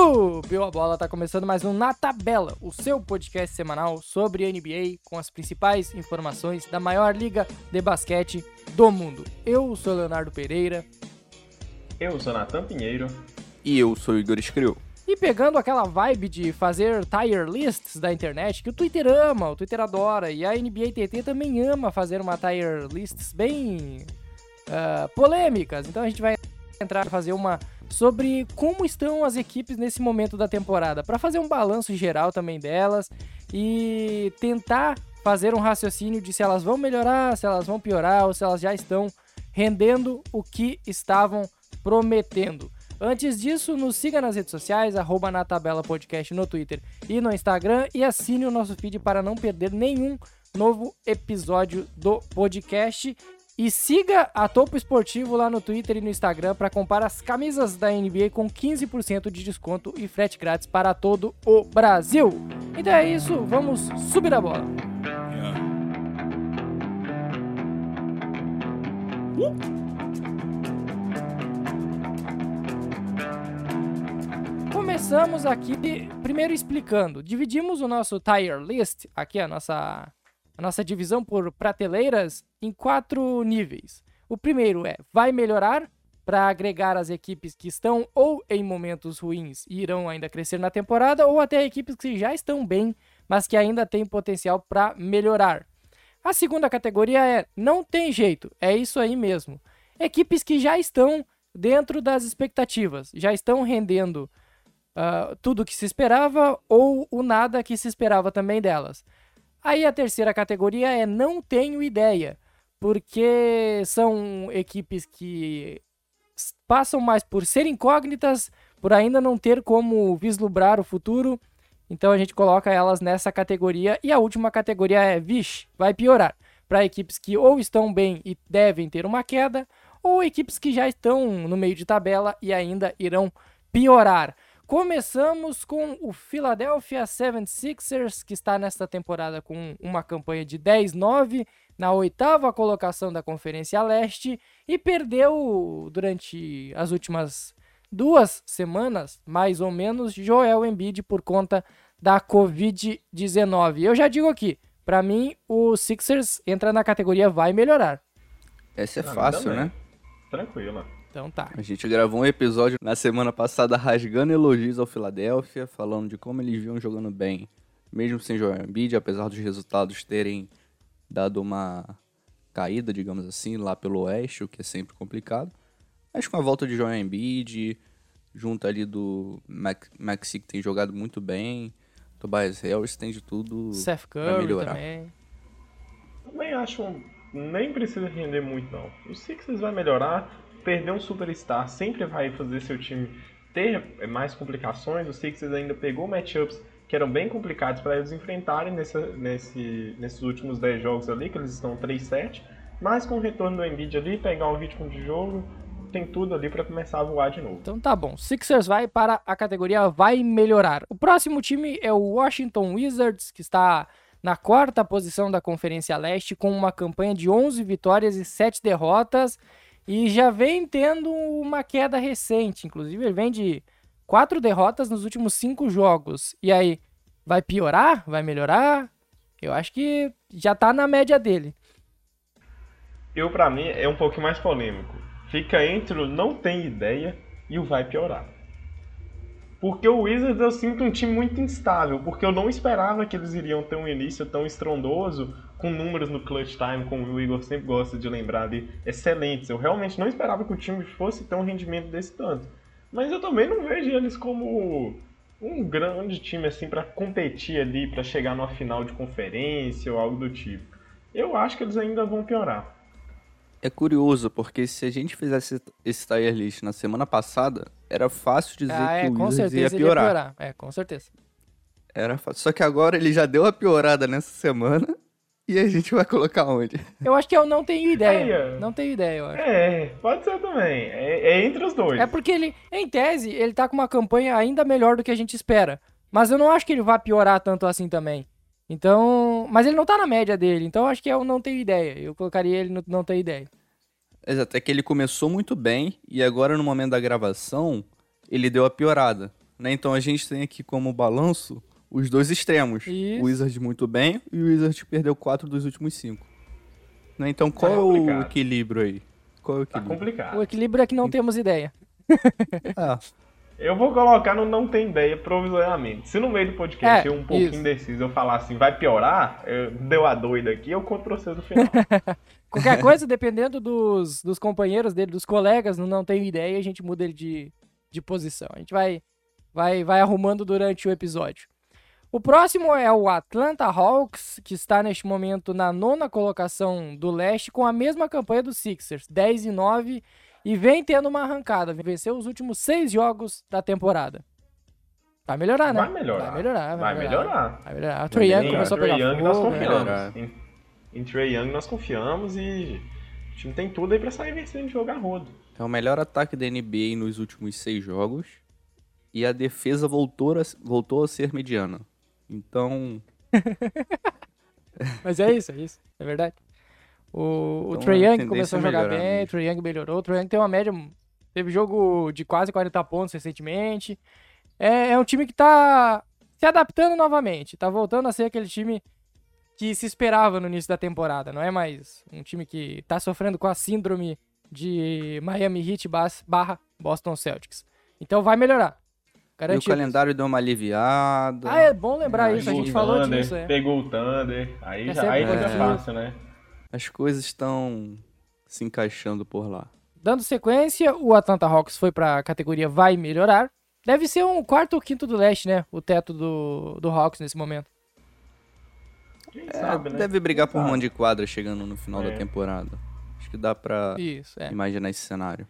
Subiu a bola, tá começando mais um Na Tabela, o seu podcast semanal sobre NBA com as principais informações da maior liga de basquete do mundo. Eu sou Leonardo Pereira. Eu sou Natan Pinheiro. E eu sou Igor Escriu. E pegando aquela vibe de fazer tier lists da internet, que o Twitter ama, o Twitter adora, e a NBA TT também ama fazer uma tier lists bem uh, polêmicas. Então a gente vai entrar e fazer uma sobre como estão as equipes nesse momento da temporada, para fazer um balanço geral também delas e tentar fazer um raciocínio de se elas vão melhorar, se elas vão piorar ou se elas já estão rendendo o que estavam prometendo. Antes disso, nos siga nas redes sociais, arroba na tabela podcast no Twitter e no Instagram e assine o nosso feed para não perder nenhum novo episódio do podcast. E siga a Topo Esportivo lá no Twitter e no Instagram para comprar as camisas da NBA com 15% de desconto e frete grátis para todo o Brasil. Então é isso, vamos subir a bola. Uh! Começamos aqui primeiro explicando. Dividimos o nosso tier list, aqui a nossa, a nossa divisão por prateleiras, em quatro níveis. O primeiro é vai melhorar para agregar as equipes que estão ou em momentos ruins e irão ainda crescer na temporada, ou até equipes que já estão bem, mas que ainda têm potencial para melhorar. A segunda categoria é não tem jeito, é isso aí mesmo. Equipes que já estão dentro das expectativas, já estão rendendo uh, tudo que se esperava ou o nada que se esperava também delas. Aí a terceira categoria é não tenho ideia, porque são equipes que passam mais por ser incógnitas, por ainda não ter como vislumbrar o futuro. Então a gente coloca elas nessa categoria. E a última categoria é, vixe, vai piorar. Para equipes que ou estão bem e devem ter uma queda, ou equipes que já estão no meio de tabela e ainda irão piorar. Começamos com o Philadelphia 76ers, que está nesta temporada com uma campanha de 10-9 na oitava colocação da Conferência Leste e perdeu durante as últimas duas semanas, mais ou menos, Joel Embiid por conta da Covid-19. Eu já digo aqui, para mim o Sixers entra na categoria vai melhorar. Essa é ah, fácil, né? Tranquilo. Então tá. A gente gravou um episódio na semana passada rasgando elogios ao Philadelphia, falando de como eles vinham jogando bem, mesmo sem Joel Embiid, apesar dos resultados terem dado uma caída, digamos assim, lá pelo oeste, o que é sempre complicado. Mas com a volta de Joel Embiid, junto ali do Maxi que tem jogado muito bem, Tobias Harris tem de tudo Seth Curry melhorar. também. Também acho nem precisa render muito não. O Sixers vai melhorar perder um superstar sempre vai fazer seu time ter mais complicações. O Sixers ainda pegou matchups que eram bem complicados para eles enfrentarem nesse, nesses últimos 10 jogos ali, que eles estão 3-7. Mas com o retorno do Embiid ali, pegar um ritmo de jogo, tem tudo ali para começar a voar de novo. Então tá bom. Sixers vai para a categoria vai melhorar. O próximo time é o Washington Wizards, que está na quarta posição da Conferência Leste com uma campanha de 11 vitórias e 7 derrotas. E já vem tendo uma queda recente, inclusive ele vem de quatro derrotas nos últimos cinco jogos. E aí, vai piorar? Vai melhorar? Eu acho que já tá na média dele. Eu, para mim, é um pouquinho mais polêmico. Fica entre o não tem ideia e o vai piorar. Porque o Wizards eu sinto um time muito instável, porque eu não esperava que eles iriam ter um início tão estrondoso, com números no clutch time, como o Igor sempre gosta de lembrar ali, excelentes. Eu realmente não esperava que o time fosse ter um rendimento desse tanto. Mas eu também não vejo eles como um grande time assim para competir ali, para chegar numa final de conferência ou algo do tipo. Eu acho que eles ainda vão piorar. É curioso, porque se a gente fizesse esse tier list na semana passada, era fácil dizer ah, é, que o Wizards ia piorar. ia piorar. É, com certeza. Era fácil. Só que agora ele já deu a piorada nessa semana e a gente vai colocar onde? Eu acho que eu não tenho ideia. Não tenho ideia, eu acho. É, pode ser também. É, é, entre os dois. É porque ele, em tese, ele tá com uma campanha ainda melhor do que a gente espera. Mas eu não acho que ele vá piorar tanto assim também. Então. Mas ele não tá na média dele. Então eu acho que eu não tenho ideia. Eu colocaria ele no não tenho ideia. Exato, é que ele começou muito bem e agora no momento da gravação ele deu a piorada. Né? Então a gente tem aqui como balanço os dois extremos. Isso. O Wizards muito bem e o Wizards perdeu quatro dos últimos cinco. Né? Então qual Tá é o complicado. equilíbrio aí? Qual é o Tá equilíbrio? complicado. O equilíbrio é que não temos ideia. Ah, Eu vou colocar no não tem ideia provisoriamente. Se no meio do podcast É, eu um pouquinho isso. indeciso eu falar assim, vai piorar, eu- deu a doida aqui, eu conto pra vocês no final. Qualquer coisa, dependendo dos, dos companheiros dele, dos colegas, não, não tenho ideia, a gente muda ele de, de posição. A gente vai, vai, vai arrumando durante o episódio. O próximo é o Atlanta Hawks, que está neste momento na nona colocação do leste, com a mesma campanha do Sixers, 10 e 9, e vem tendo uma arrancada. Venceu os últimos seis jogos da temporada. Vai melhorar, né? Vai melhorar. Vai melhorar, vai, Vai melhorar. Vai melhorar. O Trae Young Em começou a pegar Young nós fogo, né? melhorar. confiamos. Em, em Trae Young nós confiamos e o time tem tudo aí pra sair vencendo e jogar rodo. é o melhor ataque da NBA nos últimos seis jogos. E a defesa voltou a, voltou a ser mediana. Então, Mas é isso, é isso. É verdade. O, o Então, Trae a Young começou a é jogar melhorar bem, o mesmo. Trae Young melhorou. O Trae Young tem uma média. Teve jogo de quase 40 pontos recentemente. É, é um time que tá se adaptando novamente. Tá voltando a ser aquele time que se esperava no início da temporada. Não é mais um time que tá sofrendo com a síndrome de Miami Heat barra Boston Celtics. Então vai melhorar. E o Garantido. calendário deu uma aliviada. Ah, é bom lembrar É, isso. A gente falou Thunder, disso, é. Pegou o Thunder, aí, É já, sempre aí fica positivo. fácil, né? As coisas estão se encaixando por lá. Dando sequência, o Atlanta Hawks foi pra categoria vai melhorar. Deve ser um quarto ou quinto do leste, né? O teto do, do Hawks nesse momento. Quem É, sabe, né? deve brigar por sabe? mão de quadra chegando no final É. da temporada. Acho que dá pra Isso, é. imaginar esse cenário.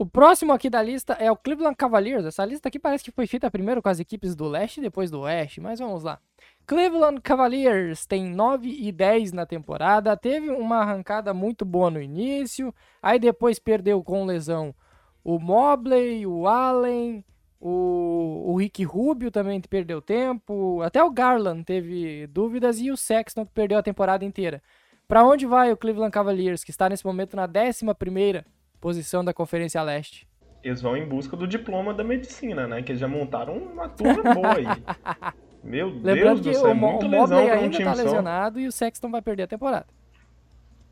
O próximo aqui da lista é o Cleveland Cavaliers. Essa lista aqui parece que foi feita primeiro com as equipes do leste e depois do oeste, mas vamos lá. Cleveland Cavaliers tem 9 e 10 na temporada, teve uma arrancada muito boa no início, aí depois perdeu com lesão o Mobley, o Allen, o, o Rick Rubio também perdeu tempo, até o Garland teve dúvidas e o Sexton perdeu a temporada inteira. Pra onde vai o Cleveland Cavaliers, que está nesse momento na 11ª posição da Conferência Leste? Eles vão em busca do diploma da medicina, né? Que eles já montaram uma turma boa aí. Meu Lembrando Deus do céu, é o, Mo- muita o lesão pra um time tá só. lesionado e o Sexton vai perder a temporada.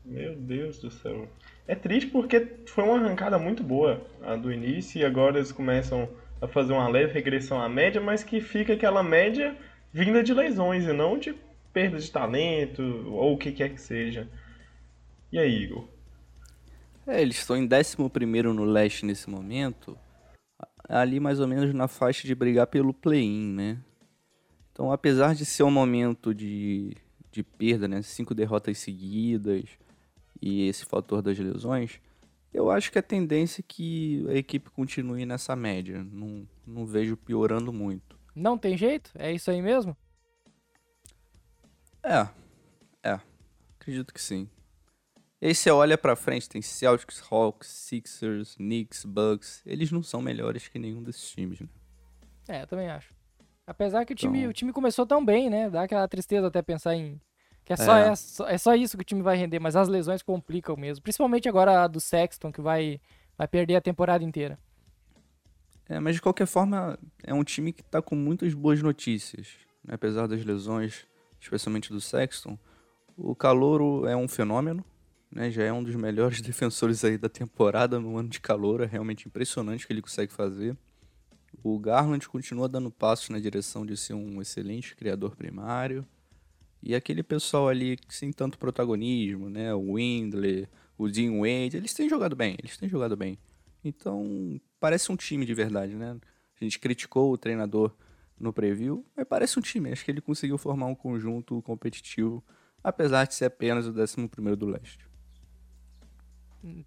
Meu Deus do céu. É triste porque foi uma arrancada muito boa a do início e agora eles começam a fazer uma leve regressão à média, mas que fica aquela média vinda de lesões e não de perda de talento ou o que quer que seja. E aí, Igor? É, eles estão em 11 no leste nesse momento, ali mais ou menos na faixa de brigar pelo play-in, né? Então, apesar de ser um momento de, de perda, né? Cinco derrotas seguidas e esse fator das lesões, eu acho que a tendência é que a equipe continue nessa média. Não, não vejo piorando muito. Não tem jeito? É isso aí mesmo? É, é, acredito que sim. E aí você olha pra frente, tem Celtics, Hawks, Sixers, Knicks, Bucks. Eles não são melhores que nenhum desses times, né? É, eu também acho. Apesar que o time, Então- o time começou tão bem, né? Dá aquela tristeza até pensar em. Que é só, É. é. só, isso que o time vai render, mas as lesões complicam mesmo. Principalmente agora a do Sexton, que vai, vai perder a temporada inteira. É, mas de qualquer forma, é um time que tá com muitas boas notícias. né? Apesar das lesões, especialmente do Sexton. O Calouro é um fenômeno, né? Já é um dos melhores defensores aí da temporada no ano de calor. É realmente impressionante o que ele consegue fazer. O Garland continua dando passos na direção de ser um excelente criador primário. E aquele pessoal ali sem tanto protagonismo, né? O Windler, o Dean Wade, eles têm jogado bem, eles têm jogado bem. Então, parece um time de verdade, né? A gente criticou o treinador no preview, mas parece um time. Acho que ele conseguiu formar um conjunto competitivo, apesar de ser apenas o 11º do leste.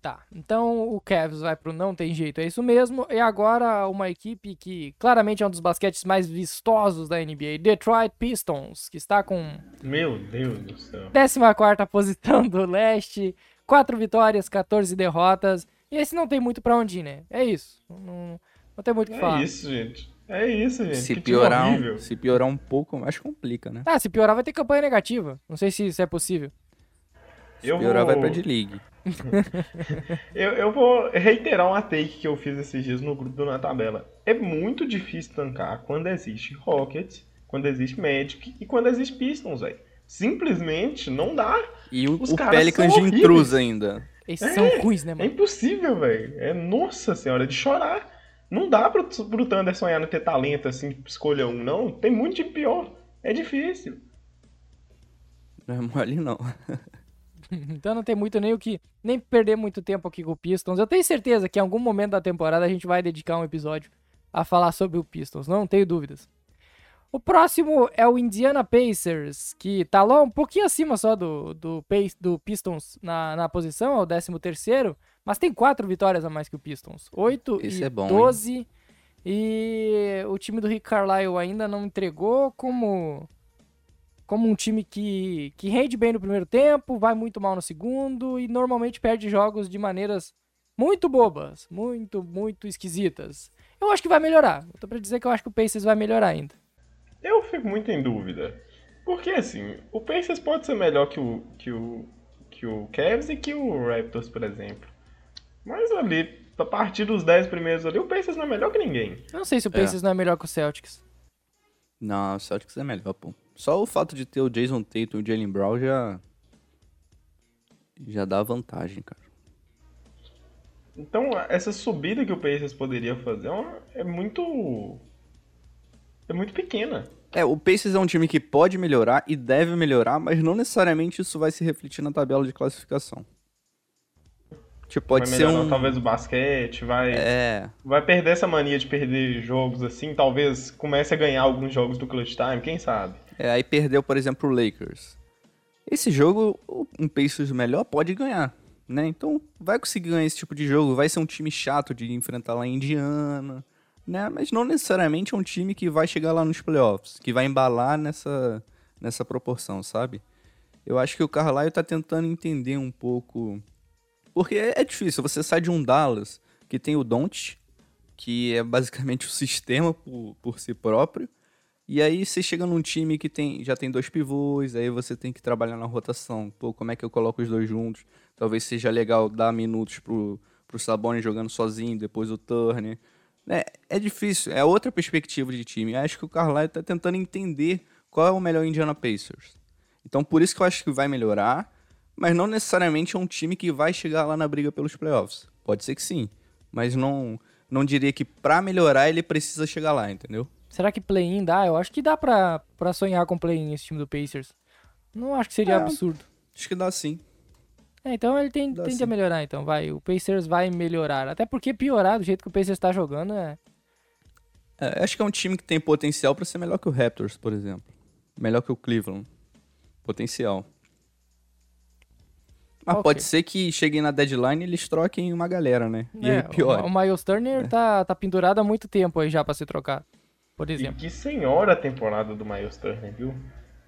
Tá, então o Cavs vai pro não tem jeito, é isso mesmo. E agora uma equipe que claramente é um dos basquetes mais vistosos da NBA, Detroit Pistons, que está com Meu Deus do céu. 14ª posição do leste, 4 vitórias, 14 derrotas. E esse não tem muito pra onde ir, né? É isso. Não, não tem muito o que falar. É isso, gente. É isso, gente. Se que piorar, um, se piorar um pouco, mais complica, né? Ah, se piorar vai ter campanha negativa. Não sei se isso é possível. Eu Piorar vou... vai pra D-League. Eu, eu vou reiterar uma take que eu fiz esses dias no grupo do Na Tabela. É muito difícil tancar quando existe Rockets, quando existe Magic e quando existe Pistons, velho. Simplesmente não dá. E o, Os o caras Pelicans são de intrusa ainda. Esses É, são ruins, né, É mano? impossível, velho. É nossa senhora, de chorar. Não dá pro, pro Thunder sonhar não ter talento assim, escolha um, não. Tem muito de pior. É difícil. Não é mole, não. Então não tem muito nem o que. Nem perder muito tempo aqui com o Pistons. Eu tenho certeza que em algum momento da temporada a gente vai dedicar um episódio a falar sobre o Pistons, não tenho dúvidas. O próximo é o Indiana Pacers, que tá lá um pouquinho acima só do, do, do Pistons na, na posição, é o 13 terceiro, mas tem quatro vitórias a mais que o Pistons. 8 Esse e é bom, hein? 12. E o time do Rick Carlisle ainda não entregou como como um time que, que rende bem no primeiro tempo, vai muito mal no segundo e normalmente perde jogos de maneiras muito bobas, muito, muito esquisitas. Eu acho que vai melhorar. Eu tô pra dizer que eu acho que o Pacers vai melhorar ainda. Eu fico muito em dúvida. Porque assim, o Pacers pode ser melhor que o, que o, que o Cavs e que o Raptors, por exemplo. Mas ali, a partir dos 10 primeiros ali, o Pacers não é melhor que ninguém. Eu não sei se o É. Pacers não é melhor que o Celtics. Não, o Celtics é melhor, pô. Só o fato de ter o Jason Tatum e o Jalen Brown já. Já dá vantagem, cara. Então, essa subida que o Pacers poderia fazer é, uma- é muito. É muito pequena. É, o Pacers é um time que pode melhorar e deve melhorar, mas não necessariamente isso vai se refletir na tabela de classificação. Tipo, pode vai ser um. talvez o basquete, vai, É, vai perder essa mania de perder jogos assim. Talvez comece a ganhar alguns jogos do Clutch Time, quem sabe? É, aí perdeu, por exemplo, o Lakers. Esse jogo, um Pacers melhor pode ganhar, né? Então, vai conseguir ganhar esse tipo de jogo. Vai ser um time chato de enfrentar lá em Indiana, né? Mas não necessariamente é um time que vai chegar lá nos playoffs, que vai embalar nessa, nessa proporção, sabe? Eu acho que o Carlisle tá tentando entender um pouco. Porque é é difícil, você sai de um Dallas que tem o Don't, que é basicamente o sistema por, por si próprio. E aí você chega num time que tem, já tem dois pivôs, aí você tem que trabalhar na rotação. Pô, como é que eu coloco os dois juntos? Talvez seja legal dar minutos pro, pro Sabonis jogando sozinho, depois o Turner. É, é difícil, é outra perspectiva de time. Acho que o Carlisle tá tentando entender qual é o melhor Indiana Pacers. Então por isso que eu acho que vai melhorar, mas não necessariamente é um time que vai chegar lá na briga pelos playoffs. Pode ser que sim, mas não, não diria que pra melhorar ele precisa chegar lá, entendeu? Será que play-in dá? Eu acho que dá pra, pra sonhar com play-in esse time do Pacers. Não acho que seria É. absurdo. Acho que dá sim. É, então ele tem, Dá tende sim. a melhorar, então, vai. O Pacers vai melhorar. Até porque piorar do jeito que o Pacers tá jogando é. É, acho que é um time que tem potencial pra ser melhor que o Raptors, por exemplo. Melhor que o Cleveland. Potencial. Mas Ok. pode ser que cheguem na deadline e eles troquem uma galera, né? E é, aí pior. O, o Miles Turner tá, tá pendurado há muito tempo aí já pra se trocar. Por E exemplo. que senhora temporada do Miles Turner, viu?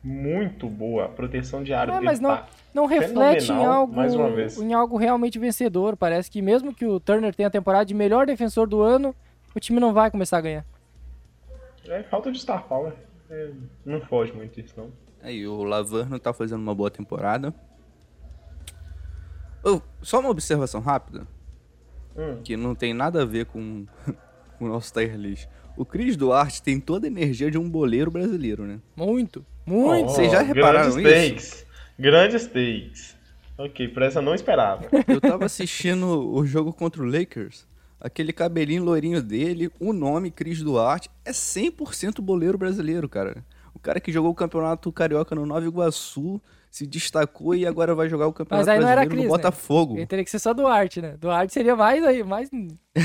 Muito boa. A proteção de área É, dele mas não, tá não reflete em algo, mais uma vez. em algo realmente vencedor. Parece que mesmo que o Turner tenha a temporada de melhor defensor do ano, o time não vai começar a ganhar. É falta de star power. É, não foge muito isso, não. Aí o Laverno tá fazendo uma boa temporada. Oh, só uma observação rápida, Hum. que não tem nada a ver com, com o nosso tier list. O Cris Duarte tem toda a energia de um boleiro brasileiro, né? Muito, muito. Vocês já repararam grandes isso? takes. Grandes takes. Ok, por essa eu não esperava. Eu tava assistindo o jogo contra o Lakers. Aquele cabelinho loirinho dele, o nome Cris Duarte, é 100% boleiro brasileiro, cara. O cara que jogou o campeonato carioca no Nova Iguaçu, se destacou e agora vai jogar o campeonato aí não era brasileiro Cris, no né? Botafogo. Ele teria que ser só Duarte, né? Duarte seria mais aí, mais,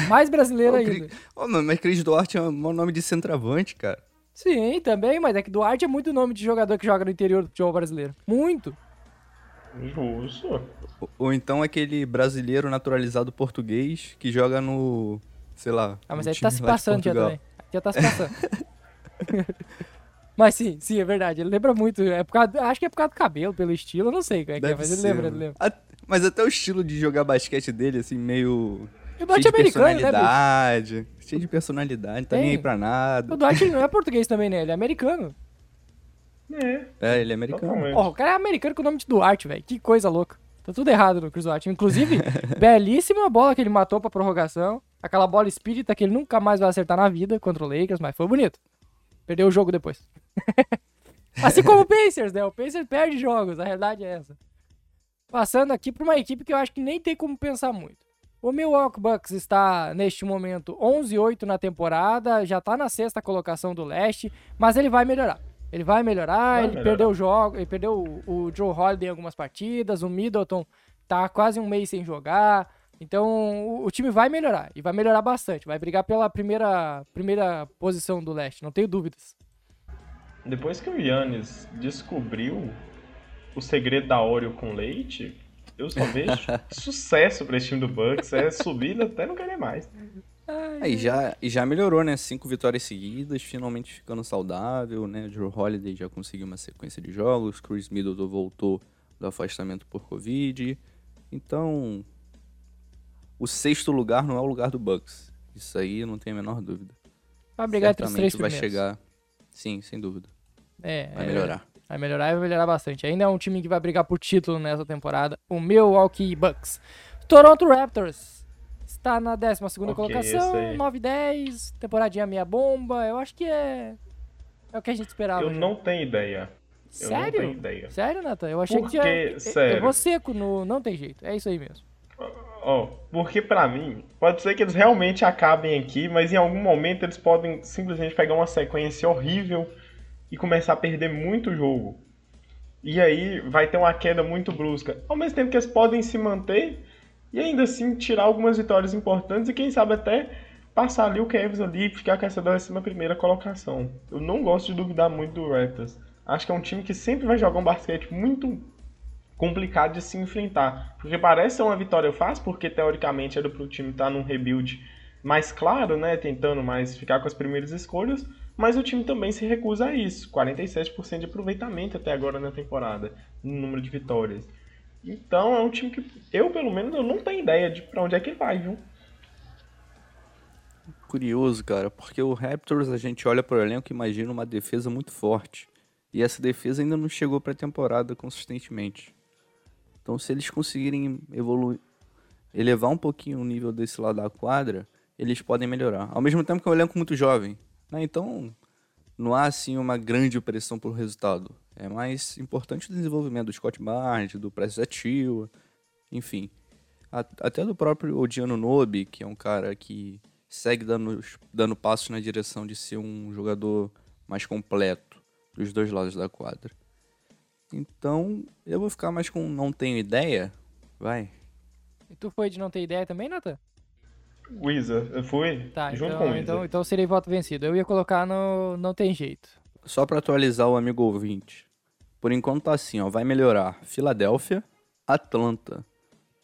mais brasileiro Ô, ainda. Mano, mas Cris Duarte é um nome de centroavante, cara. Sim, também, mas é que Duarte é muito nome de jogador que joga no interior do futebol brasileiro. Muito. Justo. Ou, ou então aquele brasileiro naturalizado português que joga no, sei lá, Ah, mas aí tá se passando já também. Já tá se passando. mas sim, sim, é verdade. Ele lembra muito. É por causa, acho que é por causa do cabelo, pelo estilo, eu não sei como é que é, mas ele ser, lembra, ele lembra. A- Mas até o estilo de jogar basquete dele, assim, meio. E o cheio Duarte de é americano, né, bicho? cheio de personalidade, tá nem Tem. aí pra nada. O Duarte ele não é português também, né? Ele é americano. É, É, ele é americano. Ó, o cara é americano com o nome de Duarte, velho. Que coisa louca. Tá tudo errado no Chris White. Inclusive, belíssima bola que ele matou pra prorrogação. Aquela bola espírita que ele nunca mais vai acertar na vida contra o Lakers, mas foi bonito. Perdeu o jogo depois. assim como o Pacers, né? O Pacers perde jogos, a realidade é essa. Passando aqui pra uma equipe que eu acho que nem tem como pensar muito. O Milwaukee Bucks está, neste momento, 11-8 na temporada, já tá na sexta colocação do leste, mas ele vai melhorar. Ele vai melhorar, Vai ele melhorar. perdeu o jogo, ele perdeu o, o Joe Holiday em algumas partidas, o Middleton tá quase um mês sem jogar. Então o, o time vai melhorar, e vai melhorar bastante. Vai brigar pela primeira, primeira posição do leste, não tenho dúvidas. Depois que o Yannis descobriu o segredo da Oreo com leite, eu só vejo sucesso pra esse time do Bucks. É subida até não querer mais. Aí já, e já melhorou, né? Cinco vitórias seguidas, finalmente ficando saudável, né? O Drew Holiday já conseguiu uma sequência de jogos, Chris Middleton voltou do afastamento por Covid. Então, o sexto lugar não é o lugar do Bucks. Isso aí eu não tenho a menor dúvida. Vai brigar entre os três vai primeiros. chegar. Sim, sem dúvida. É, Vai é, melhorar. Vai melhorar e vai melhorar bastante. Ainda é um time que vai brigar por título nessa temporada. O Milwaukee Bucks. Toronto Raptors. Está na 12 Ok, colocação, esse aí. 9-10. Temporadinha meia bomba. Eu acho que é. É o que a gente esperava. Eu já. não tenho ideia. Eu não tenho Sério? ideia. Sério, Nathan? Eu achei Por que tinha. eu- Eu Sério. vou seco no. Não tem jeito. É isso aí mesmo. Ó, porque pra mim, pode ser que eles realmente acabem aqui, mas em algum momento eles podem simplesmente pegar uma sequência horrível e começar a perder muito jogo. E aí vai ter uma queda muito brusca. Ao mesmo tempo que eles podem se manter e ainda assim tirar algumas vitórias importantes e quem sabe até passar ali o Cavs ali e ficar com essa 11 primeira colocação. Eu não gosto de duvidar muito do Raptors. Acho que é um time que sempre vai jogar um basquete muito complicado de se enfrentar. Porque parece ser uma vitória fácil, porque teoricamente era pro time estar num rebuild mais claro, né? Tentando mais ficar com as primeiras escolhas. Mas o time também se recusa a isso. 47% de aproveitamento até agora na temporada, no número de vitórias. Então é um time que eu, pelo menos, eu não tenho ideia de pra onde é que vai, viu? Curioso, cara, porque o Raptors a gente olha pro elenco e imagina uma defesa muito forte. E essa defesa ainda não chegou pra temporada consistentemente. Então, se eles conseguirem evoluir, elevar um pouquinho o nível desse lado da quadra, eles podem melhorar. Ao mesmo tempo que é um elenco muito jovem, né? Então, não há assim uma grande pressão pelo resultado. É mais importante o desenvolvimento do Scott Barnes, do Prestes enfim. Até do próprio Odiano Nobi, que é um cara que segue dando, dando passos na direção de ser um jogador mais completo dos dois lados da quadra. Então, eu vou ficar mais com não tenho ideia. Vai. E tu foi de não ter ideia também, Nathan? Wizard, eu fui Tá, junto então, com o Wizard. então, então serei voto vencido. Eu ia colocar no. Não tem jeito. Só pra atualizar o amigo ouvinte. Por enquanto tá assim, ó. Vai melhorar Filadélfia, Atlanta,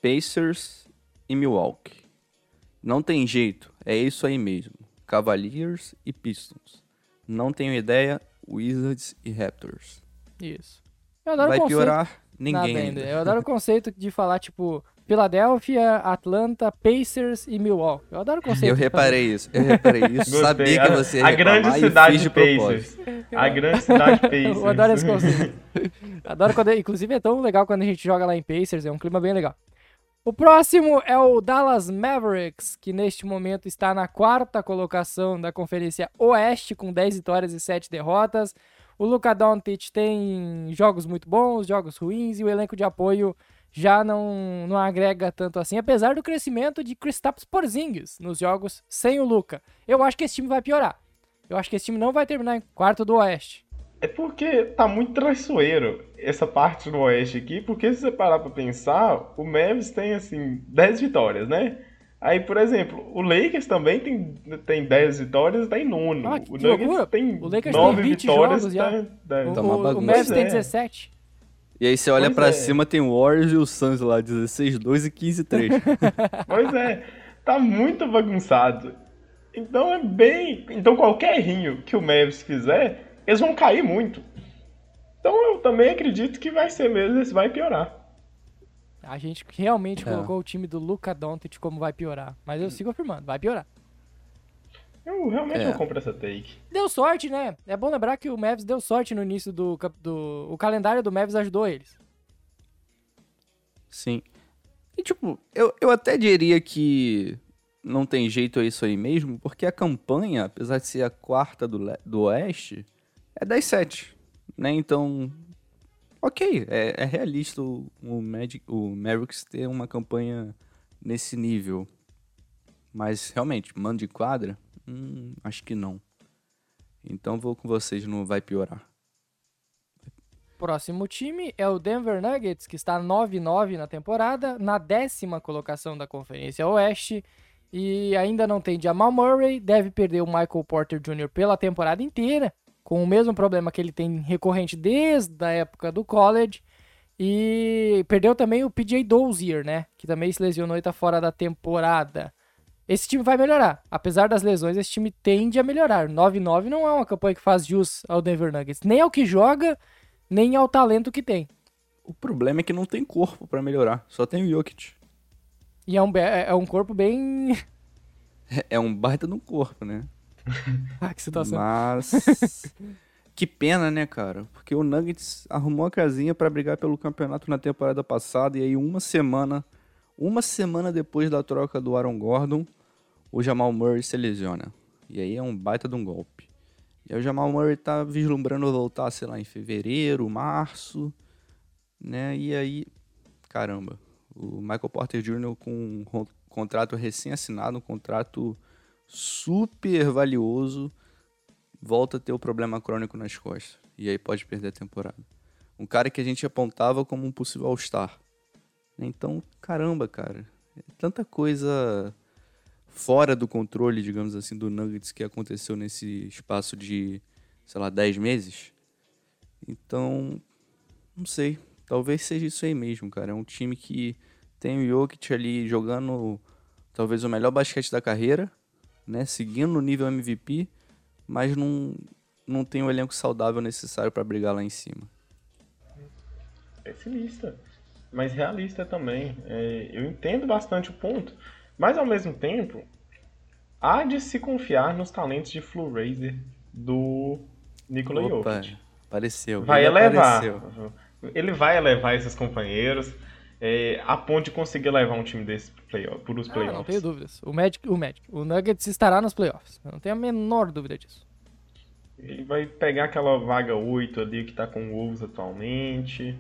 Pacers e Milwaukee. Não tem jeito, é isso aí mesmo. Cavaliers e Pistons. Não tenho ideia, Wizards e Raptors. Isso. Eu adoro Vai o conceito. piorar ninguém ainda. Eu adoro o conceito de falar, tipo, Filadélfia, Atlanta, Pacers e Milwaukee. Eu adoro o conceito. Eu reparei isso, eu reparei isso. Gostei. Sabia que A- você ia A grande cidade de propósito. Pacers. A grande cidade Pacers. Eu adoro esse conceito. Adoro quando. Inclusive é tão legal quando a gente joga lá em Pacers, é um clima bem legal. O próximo é o Dallas Mavericks, que neste momento está na quarta colocação da Conferência Oeste, com 10 vitórias e 7 derrotas. O Luka Doncic tem jogos muito bons, jogos ruins, e o elenco de apoio já não, não agrega tanto assim, apesar do crescimento de Kristaps Porzingis nos jogos sem o Luka. Eu acho que esse time vai piorar. Eu acho que esse time não vai terminar em quarto do Oeste. É porque tá muito traiçoeiro essa parte do Oeste aqui, porque se você parar pra pensar, o Mavs tem, assim, 10 vitórias, né? Aí, por exemplo, o Lakers também tem, tem 10 vitórias e tá em nono. Ah, que o Nuggets loucura. tem O Lakers 9 tem 20 vitórias jogos e tá, tá- O, Tá o, o. Mavs tem É. 17. E aí você olha pra é. cima, tem o Warriors e o Suns lá, 16, 2 e 15, 3. Pois é, tá muito bagunçado. Então é bem. Então qualquer errinho que o Mavs fizer, eles vão cair muito. Então eu também acredito que vai ser mesmo, esse vai piorar. A gente realmente É. colocou o time do Luka Doncic como vai piorar. Mas eu sigo afirmando, vai piorar. Eu realmente É. não compro essa take. Deu sorte, né? É bom lembrar que o Mavs deu sorte no início do... do o calendário do Mavs ajudou eles. Sim. E, tipo, eu, eu até diria que não tem jeito isso aí mesmo, porque a campanha, apesar de ser a quarta do, do Oeste, é 10-7, né? Então, ok, é, é realista o, o, Mavericks ter uma campanha nesse nível. Mas, realmente, mando de quadra, hum, acho que não. Então, vou com vocês, não vai piorar. Próximo time é o Denver Nuggets, que está 9-9 na temporada, na décima colocação da Conferência Oeste. E ainda não tem Jamal Murray, deve perder o Michael Porter Jr. pela temporada inteira, com o mesmo problema que ele tem recorrente desde a época do college. E perdeu também o PJ Dozier, né? Que também se lesionou e está fora da temporada. Esse time vai melhorar. Apesar das lesões, esse time tende a melhorar. 9-9 não é uma campanha que faz jus ao Denver Nuggets. Nem ao que joga, nem ao talento que tem. O problema é que não tem corpo para melhorar, só tem o Jokic. E é um, é, é um corpo bem. É, um baita no corpo, né? ah, que situação. Mas. que pena, né, cara? Porque o Nuggets arrumou a casinha para brigar pelo campeonato na temporada passada e aí uma semana. Uma semana depois da troca do Aaron Gordon, o Jamal Murray se lesiona. E aí é um baita de um golpe. E aí o Jamal Murray tá vislumbrando voltar, sei lá, em fevereiro, março, né? E aí, caramba, o Michael Porter Jr. com um contrato recém-assinado, um contrato super valioso, volta a ter o problema crônico nas costas. E aí pode perder a temporada. Um cara que a gente apontava como um possível All-Star. Então, caramba, cara. É tanta coisa fora do controle, digamos assim, do Nuggets que aconteceu nesse espaço de, sei lá, 10 meses. Então, não sei. Talvez seja isso aí mesmo, cara. É um time que tem o Jokic ali jogando talvez o melhor basquete da carreira, né? Seguindo o nível MVP, mas não, não tem o elenco saudável necessário para brigar lá em cima. Pessimista, mas realista também. É, eu entendo bastante o ponto, mas ao mesmo tempo, há de se confiar nos talentos de Flu Razer do Nikola Jokic. Apareceu. Vai elevar. Apareceu. Ele vai elevar esses companheiros é, a ponto de conseguir levar um time desse playoff, por os playoffs. Ah, não tenho dúvidas. O Magic, o Magic, o Nuggets estará nos playoffs. Eu não tenho a menor dúvida disso. Ele vai pegar aquela vaga 8 ali que tá com o Wolves atualmente.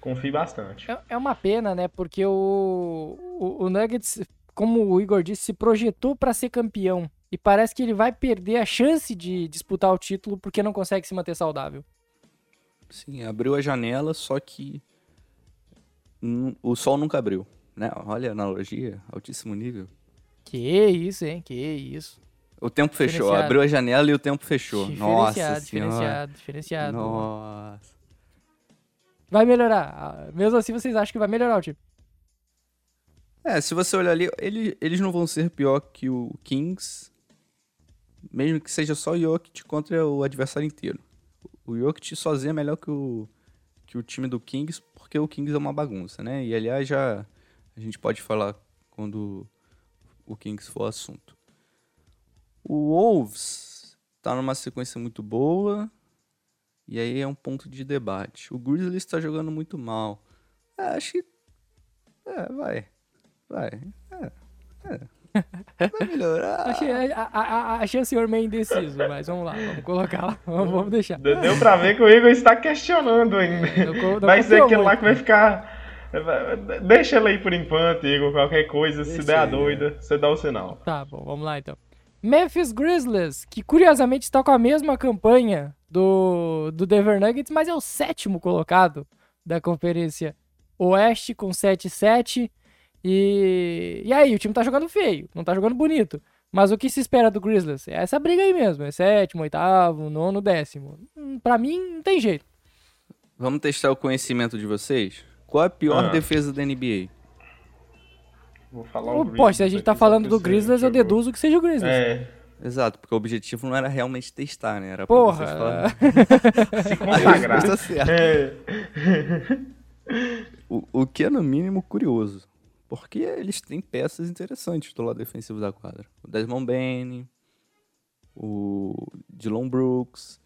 Confio bastante. É, é uma pena, né? Porque o, o, o Nuggets, como o Igor disse, se projetou para ser campeão. E parece que ele vai perder a chance de disputar o título porque não consegue se manter saudável. Sim, abriu a janela, só que o sol nunca abriu. Né? Olha a analogia, altíssimo nível. Que isso, hein? Que isso. O tempo fechou, abriu a janela e o tempo fechou. Nossa senhora. Diferenciado, diferenciado. Nossa. Vai melhorar. Ah, mesmo assim, vocês acham que vai melhorar o time? É, se você olhar ali, ele, eles não vão ser pior que o Kings, mesmo que seja só o Jokic contra o adversário inteiro. O Jokic sozinho é melhor que o, que o time do Kings, porque o Kings é uma bagunça, né? E aliás, já a gente pode falar quando o Kings for assunto. O Wolves tá numa sequência muito boa, e aí é um ponto de debate. O Grizzlies está jogando muito mal. É, acho que. É, vai. Vai. É. é. Vai melhorar. achei, a, a, achei o senhor meio indeciso, mas vamos lá, vamos colocar lá, vamos, vamos deixar. Deu pra ver que o Igor está questionando ainda. Não, não vai ser aquele lá que vai ficar. Deixa ela aí por enquanto, Igor. Qualquer coisa, Deixa se der a doida, você dá o sinal. Tá bom, vamos lá então. Memphis Grizzlies, que curiosamente está com a mesma campanha do, do Denver Nuggets, mas é o sétimo colocado da conferência Oeste com 7-7. E, e aí, o time tá jogando feio, não tá jogando bonito. Mas o que se espera do Grizzlies? É essa briga aí mesmo, é sétimo, oitavo, nono, décimo. Hum, pra mim, não tem jeito. Vamos testar o conhecimento de vocês? Qual a pior ah. defesa da NBA? Vou falar o Pô, se a gente tá falando do Grizzlies, eu deduzo que seja o Grizzlies. É. Exato, porque o objetivo não era realmente testar, né? Era Porra! Se consagrar. Tá certo. É. o, o que é, no mínimo, curioso. Porque eles têm peças interessantes do lado defensivo da quadra. O Desmond Bain, o Dylan Brooks.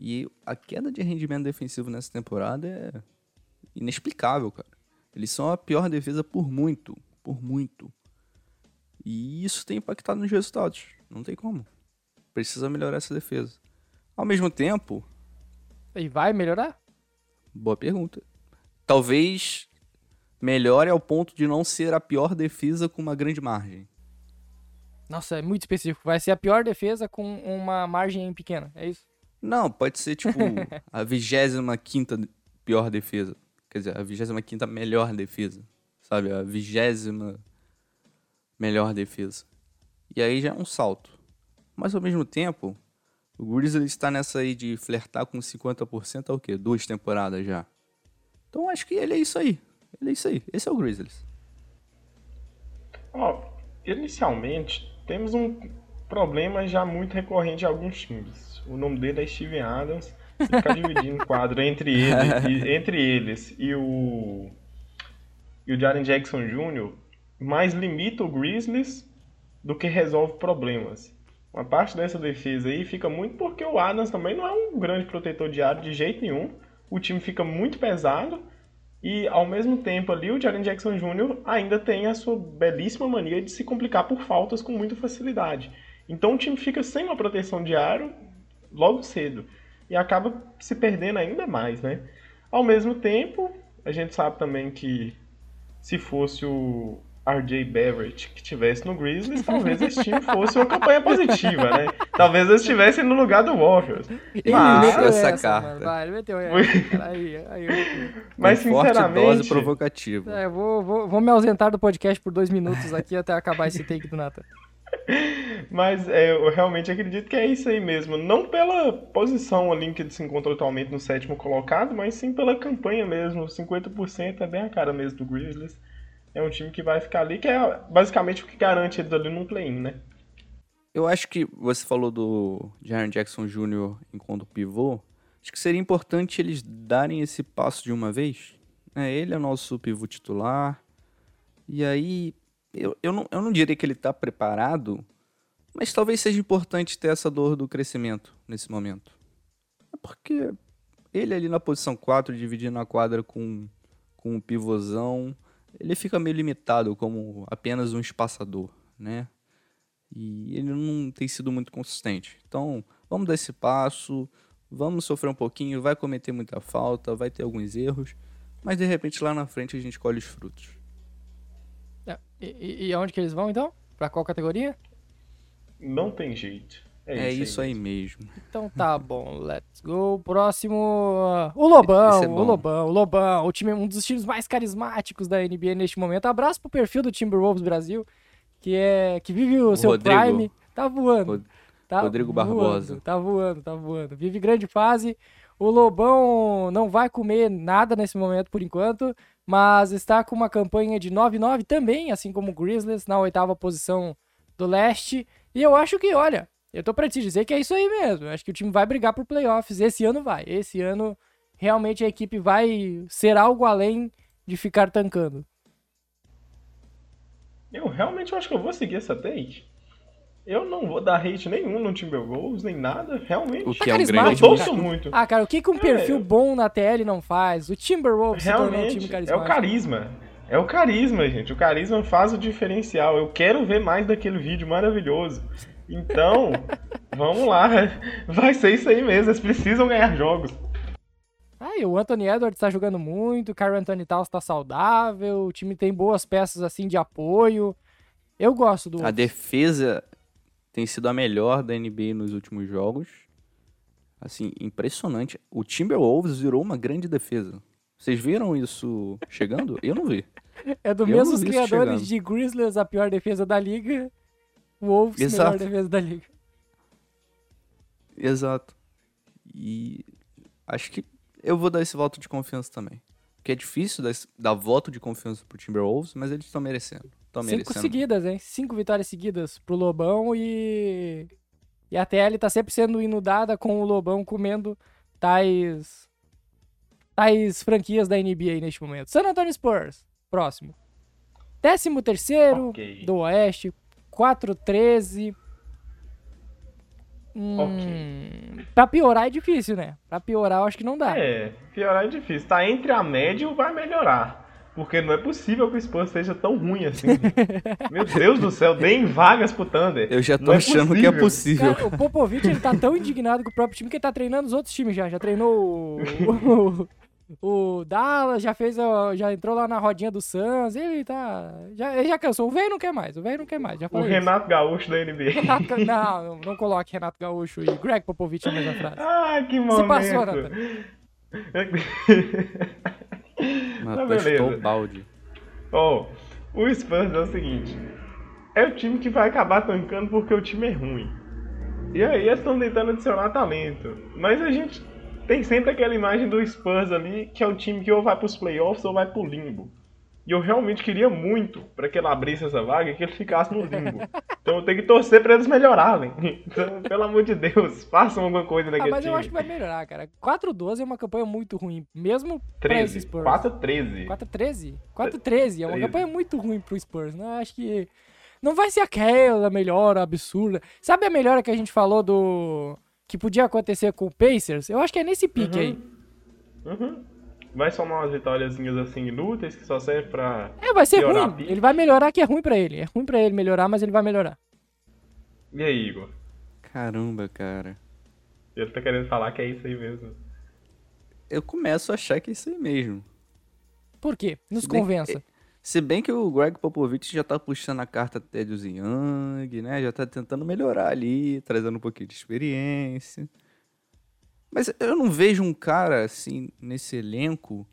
E a queda de rendimento defensivo nessa temporada é inexplicável, cara. Eles são a pior defesa por muito, por muito. E isso tem impactado nos resultados. Não tem como. Precisa melhorar essa defesa. Ao mesmo tempo. E vai melhorar? Boa pergunta. Talvez melhore ao ponto de não ser a pior defesa com uma grande margem. Nossa, é muito específico. Vai ser a pior defesa com uma margem pequena, é isso? Não, pode ser tipo a 25 pior defesa. Quer dizer, a 25 melhor defesa. Sabe? A vigésima melhor defesa. E aí já é um salto. Mas ao mesmo tempo, o Grizzlies está nessa aí de flertar com 50% há o quê? Duas temporadas já. Então acho que ele é isso aí. Ele é isso aí. Esse é o Grizzlies. Ó, inicialmente, temos um problema já muito recorrente em alguns times. O nome dele é Steven Adams. E ficar dividindo quadro entre, ele, e, entre eles e o, e o Jaren Jackson Jr. mais limita o Grizzlies do que resolve problemas. Uma parte dessa defesa aí fica muito porque o Adams também não é um grande protetor de área de jeito nenhum. O time fica muito pesado e ao mesmo tempo ali o Jaren Jackson Jr. ainda tem a sua belíssima mania de se complicar por faltas com muita facilidade. Então o time fica sem uma proteção de aro logo cedo e acaba se perdendo ainda mais, né? Ao mesmo tempo, a gente sabe também que se fosse o RJ Barrett que estivesse no Grizzlies, talvez esse time fosse uma campanha positiva, né? Talvez eles estivessem no lugar do Warriors. Mas, essa, essa carta. Vai, meteu aí, aí, aí, Mas, sinceramente... Forte dose provocativa. É, vou, vou, vou me ausentar do podcast por dois minutos aqui até acabar esse take do Nathan. Mas é, eu realmente acredito que é isso aí mesmo. Não pela posição ali que ele se encontra atualmente no sétimo colocado, mas sim pela campanha mesmo. 50% é bem a cara mesmo do Grizzlies. É um time que vai ficar ali, que é basicamente o que garante eles ali no play-in, né? Eu acho que você falou do Jaron Jackson Jr. enquanto pivô. Acho que seria importante eles darem esse passo de uma vez. É, ele é o nosso pivô titular. E aí, eu, eu, não, eu não diria que ele está preparado, mas talvez seja importante ter essa dor do crescimento nesse momento. É porque ele ali na posição 4, dividindo a quadra com, com um pivôzão, ele fica meio limitado como apenas um espaçador, né? E ele não tem sido muito consistente. Então, vamos dar esse passo, vamos sofrer um pouquinho, vai cometer muita falta, vai ter alguns erros, mas de repente lá na frente a gente colhe os frutos. É, e, e aonde que eles vão então? Para qual categoria? Não tem jeito. É, é isso, isso, aí, mesmo. mesmo. Então tá bom, let's go. Próximo, o Lobão, é o Lobão, o Lobão, o time, um dos times mais carismáticos da NBA neste momento. Abraço pro perfil do Timberwolves Brasil, que é que vive o, o seu Rodrigo. prime, tá voando. Tá Rodrigo voando, Barbosa. Tá voando, tá voando. Vive grande fase. O Lobão não vai comer nada nesse momento por enquanto, mas está com uma campanha de 9-9 também, assim como o Grizzlies, na oitava posição do leste. E eu acho que, olha, eu tô pra te dizer que é isso aí mesmo. Eu acho que o time vai brigar por playoffs. Esse ano vai. Esse ano, realmente, a equipe vai ser algo além de ficar tancando. Eu realmente acho que eu vou seguir essa take. Eu não vou dar hate nenhum no Timberwolves, nem nada, realmente. O que é um grande eu torço muito. Ah, cara, o que, que um perfil é, bom na TL não faz? O Timberwolves realmente, se tornou um time carismático. É o carisma. É o carisma, gente. O carisma faz o diferencial. Eu quero ver mais daquele vídeo maravilhoso. Então, vamos lá. Vai ser isso aí mesmo. Eles precisam ganhar jogos. Ah, e o Anthony Edwards tá jogando muito, o Carl Anthony Towns tá saudável, o time tem boas peças assim de apoio. Eu gosto do. A defesa tem sido a melhor da NBA nos últimos jogos. Assim, impressionante. O Timberwolves virou uma grande defesa. Vocês viram isso chegando? Eu não vi. É do mesmo criadores de Grizzlies, a pior defesa da liga. Wolves, Exato. melhor defesa da liga. Exato. E acho que eu vou dar esse voto de confiança também. Porque é difícil dar, dar voto de confiança pro Timberwolves, mas eles estão merecendo. Tão Cinco merecendo. seguidas, hein? Cinco vitórias seguidas pro Lobão e. E a TL tá sempre sendo inundada com o Lobão comendo tais. tais franquias da NBA neste momento. San Antonio Spurs, próximo. Décimo terceiro okay. do Oeste, 4-13. Hum, okay. Pra piorar é difícil, né? Pra piorar eu acho que não dá. É, piorar é difícil. Tá entre a média e vai melhorar. Porque não é possível que o Spurs seja tão ruim assim. Meu Deus do céu, deem vagas pro Thunder. Eu já tô Não é achando que é possível. Cara, o Popovich ele tá tão indignado com o próprio time que ele tá treinando os outros times já. Já treinou o, o, Dallas, já fez, já entrou lá na rodinha do Suns. Ele tá. Já, ele já cansou. O velho não quer mais. O velho não quer mais. Já O isso. Renato Gaúcho da NBA. Renato não, não, coloque Renato Gaúcho e Greg Popovich na mesma frase. Ah, que momento. Se passou, Nathan. Chutou o balde. Ó, o Spurs é o seguinte: é o time que vai acabar tancando porque o time é ruim. E aí eles estão tentando adicionar talento. Mas a gente tem sempre aquela imagem do Spurs ali, que é o time que ou vai pros playoffs ou vai pro limbo. E eu realmente queria muito para que ele abrisse essa vaga e que ele ficasse no limbo. Então eu tenho que torcer para eles melhorarem. Então, pelo amor de Deus, façam alguma coisa Ah, naquele mas eu time. acho que vai melhorar, cara. 4-12 é uma campanha muito ruim, mesmo pra esse 13, Spurs. 4-13. 4-13? 4-13 é uma 13. campanha muito ruim pro Spurs, né? Eu acho que não vai ser aquela melhora absurda. Sabe a melhora que a gente falou do que podia acontecer com o Pacers? Eu acho que é nesse pique aí. Uhum. Vai somar umas vitóriazinhas assim inúteis que só servem pra. É, vai ser ruim. pique. Ele vai melhorar que é ruim pra ele. É ruim pra ele melhorar, mas ele vai melhorar. E aí, Igor? Caramba, cara. Ele tá querendo falar que é isso aí mesmo. Eu começo a achar que é isso aí mesmo. Por quê? Nos convença. Se bem que o Greg Popovich já tá puxando a carta até do Young, né? Já tá tentando melhorar ali, trazendo um pouquinho de experiência. Mas eu não vejo um cara, assim, nesse elenco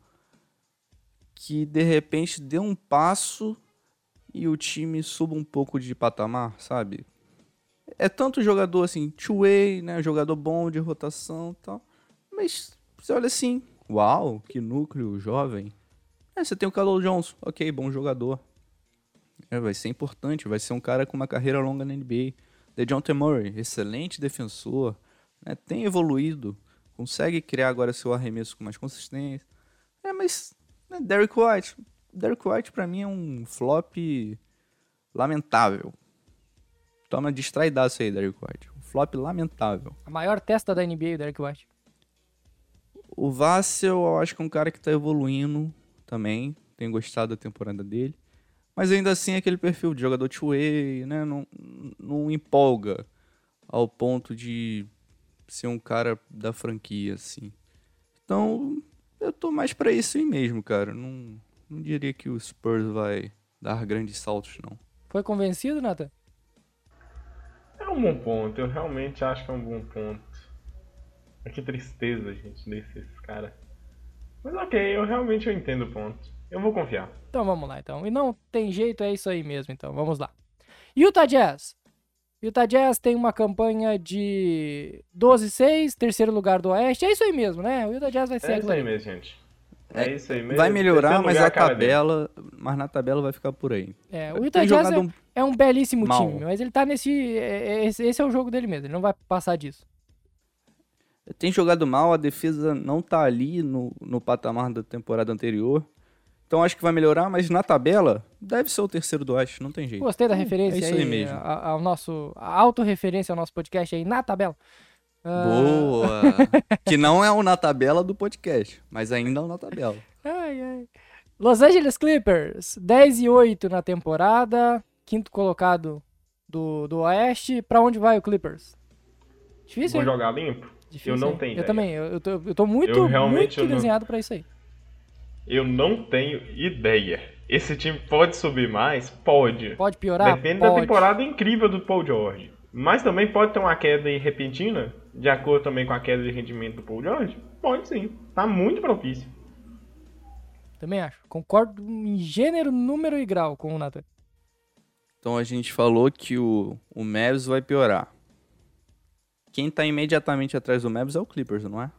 que de repente dê um passo e o time suba um pouco de patamar, sabe? É tanto jogador assim, two-way, né? Jogador bom de rotação e tal. Mas você olha assim, uau, que núcleo jovem. É, você tem o Carlos Johnson, ok, bom jogador. É, vai ser importante, vai ser um cara com uma carreira longa na NBA. DeJounte Murray, excelente defensor, né, tem evoluído, consegue criar agora seu arremesso com mais consistência. É, mas né, Derrick White, Derrick White pra mim é um flop lamentável. Toma distraidaço aí, Derrick White. Um flop lamentável. A maior testa da NBA, o Derek White. O Vassel, eu acho que é um cara que tá evoluindo também. Tenho gostado da temporada dele. Mas ainda assim, aquele perfil de jogador two-way, né? Não, não empolga ao ponto de ser um cara da franquia, assim. Então, eu tô mais pra isso aí mesmo, cara. Não, não diria que o Spurs vai dar grandes saltos, não. Foi convencido, Nathan? É um bom ponto, eu realmente acho que é um bom ponto. Que tristeza, gente, desses caras. Mas ok, eu realmente eu entendo o ponto. Eu vou confiar. Então vamos lá, então. E não tem jeito, é isso aí mesmo, então. Vamos lá. Utah Jazz. Utah Jazz tem uma campanha de 12-6, terceiro lugar do Oeste. É isso aí mesmo, né? O Utah Jazz vai ser É isso aí mesmo, gente. É, É, isso aí mesmo. Vai melhorar, mas a dele. tabela. Mas na tabela vai ficar por aí. É, o Utah Jazz é, é um belíssimo mal. time, mas ele tá nesse. é- é- esse, esse é o jogo dele mesmo, ele não vai passar disso. Tem jogado mal, a defesa não tá ali no, no patamar da temporada anterior. Então acho que vai melhorar, mas na tabela deve ser o terceiro do Oeste, não tem jeito. Gostei da Hum, referência é isso aí aí, mesmo. a- ao nosso. A autorreferência ao nosso podcast aí na tabela. Ah, Boa! que não é o na tabela do podcast, mas ainda é o na tabela. Ai, ai. Los Angeles Clippers, 10 e 8 na temporada, quinto colocado do, do Oeste. Pra onde vai o Clippers? Difícil, Vou hein? jogar limpo? Difícil, eu não hein? tenho Eu ideia. também, eu, eu, tô, eu tô muito, Eu realmente muito eu não- desenhado pra isso aí. Eu não tenho ideia. Esse time pode subir mais? Pode. Pode piorar? Depende da Pode. temporada incrível do Paul George. Mas também pode ter uma queda aí repentina, de acordo também com a queda de rendimento do Paul George? Pode sim. Tá muito propício. Também acho. Concordo em gênero, número e grau com o Nathan. Então a gente falou que o, o Mavs vai piorar. Quem tá imediatamente atrás do Mavs é o Clippers, não é?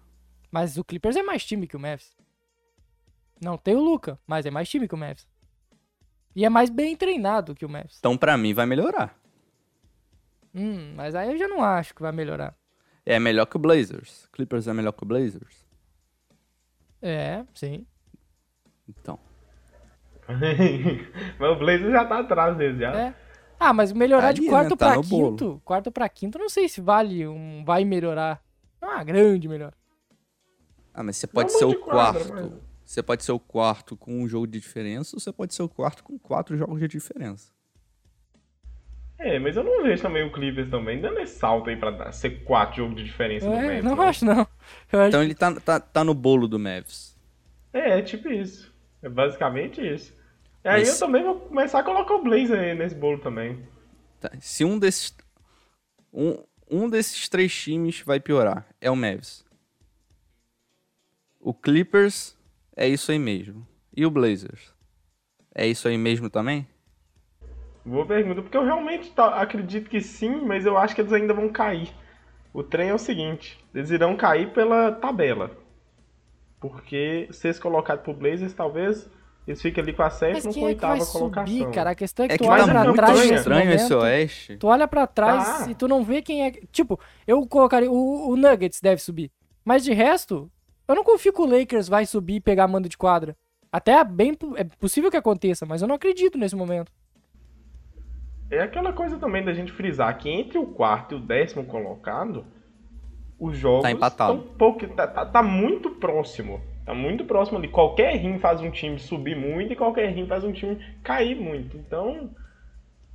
Mas o Clippers é mais time que o Mavs. Não tem o Luca, mas é mais time que o Mavs. E é mais bem treinado que o Mavs. Então pra mim vai melhorar. Hum, mas aí eu já não acho que vai melhorar. É melhor que o Blazers. Clippers é melhor que o Blazers. É, sim. Então. Mas o Blazer já tá atrás deles já. É. Ah, mas melhorar Tá de ali, quarto né? Tá pra no bolo. quinto, quarto pra quinto, não sei se vale um vai melhorar. É uma grande melhora. Ah, mas você Não pode ser muito o de quadra, quarto. Você pode ser o quarto com um jogo de diferença, ou você pode ser o quarto com quatro jogos de diferença. É, mas eu não vejo também o Clippers também dando esse salto aí pra ser quatro jogos de diferença no É, Memphis. não acho, não. Eu acho Então ele tá, tá, tá no bolo do Mavs. É, é tipo isso. É basicamente isso. E aí Mas- eu também vou começar a colocar o Blazer aí nesse bolo também. Tá, Se um desses. Um, um desses três times vai piorar, é o Mavs. O Clippers é isso aí mesmo. E o Blazers? É isso aí mesmo também? Boa pergunta, porque eu realmente tá- acredito que sim, mas eu acho que eles ainda vão cair. O trem é o seguinte, eles irão cair pela tabela. Porque se eles colocarem pro Blazers, talvez eles fiquem ali com a sétima ou com quem a é oitava colocação. subir, cara? A questão é que É tu que olha tá pra muito trás estranho esse momento, Oeste. Tu olha pra trás Tá. e tu não vê quem é. Tipo, eu colocaria. O, o Nuggets deve subir. Mas de resto, eu não confio que o Lakers vai subir e pegar mando de quadra. Até é bem é possível que aconteça, mas eu não acredito nesse momento. É aquela coisa também da gente frisar que entre o quarto e o décimo colocado, os jogos Tá empatado. pouco, tá, tá- tá muito próximo. Tá muito próximo ali. Qualquer rim faz um time subir muito e qualquer rim faz um time cair muito. Então,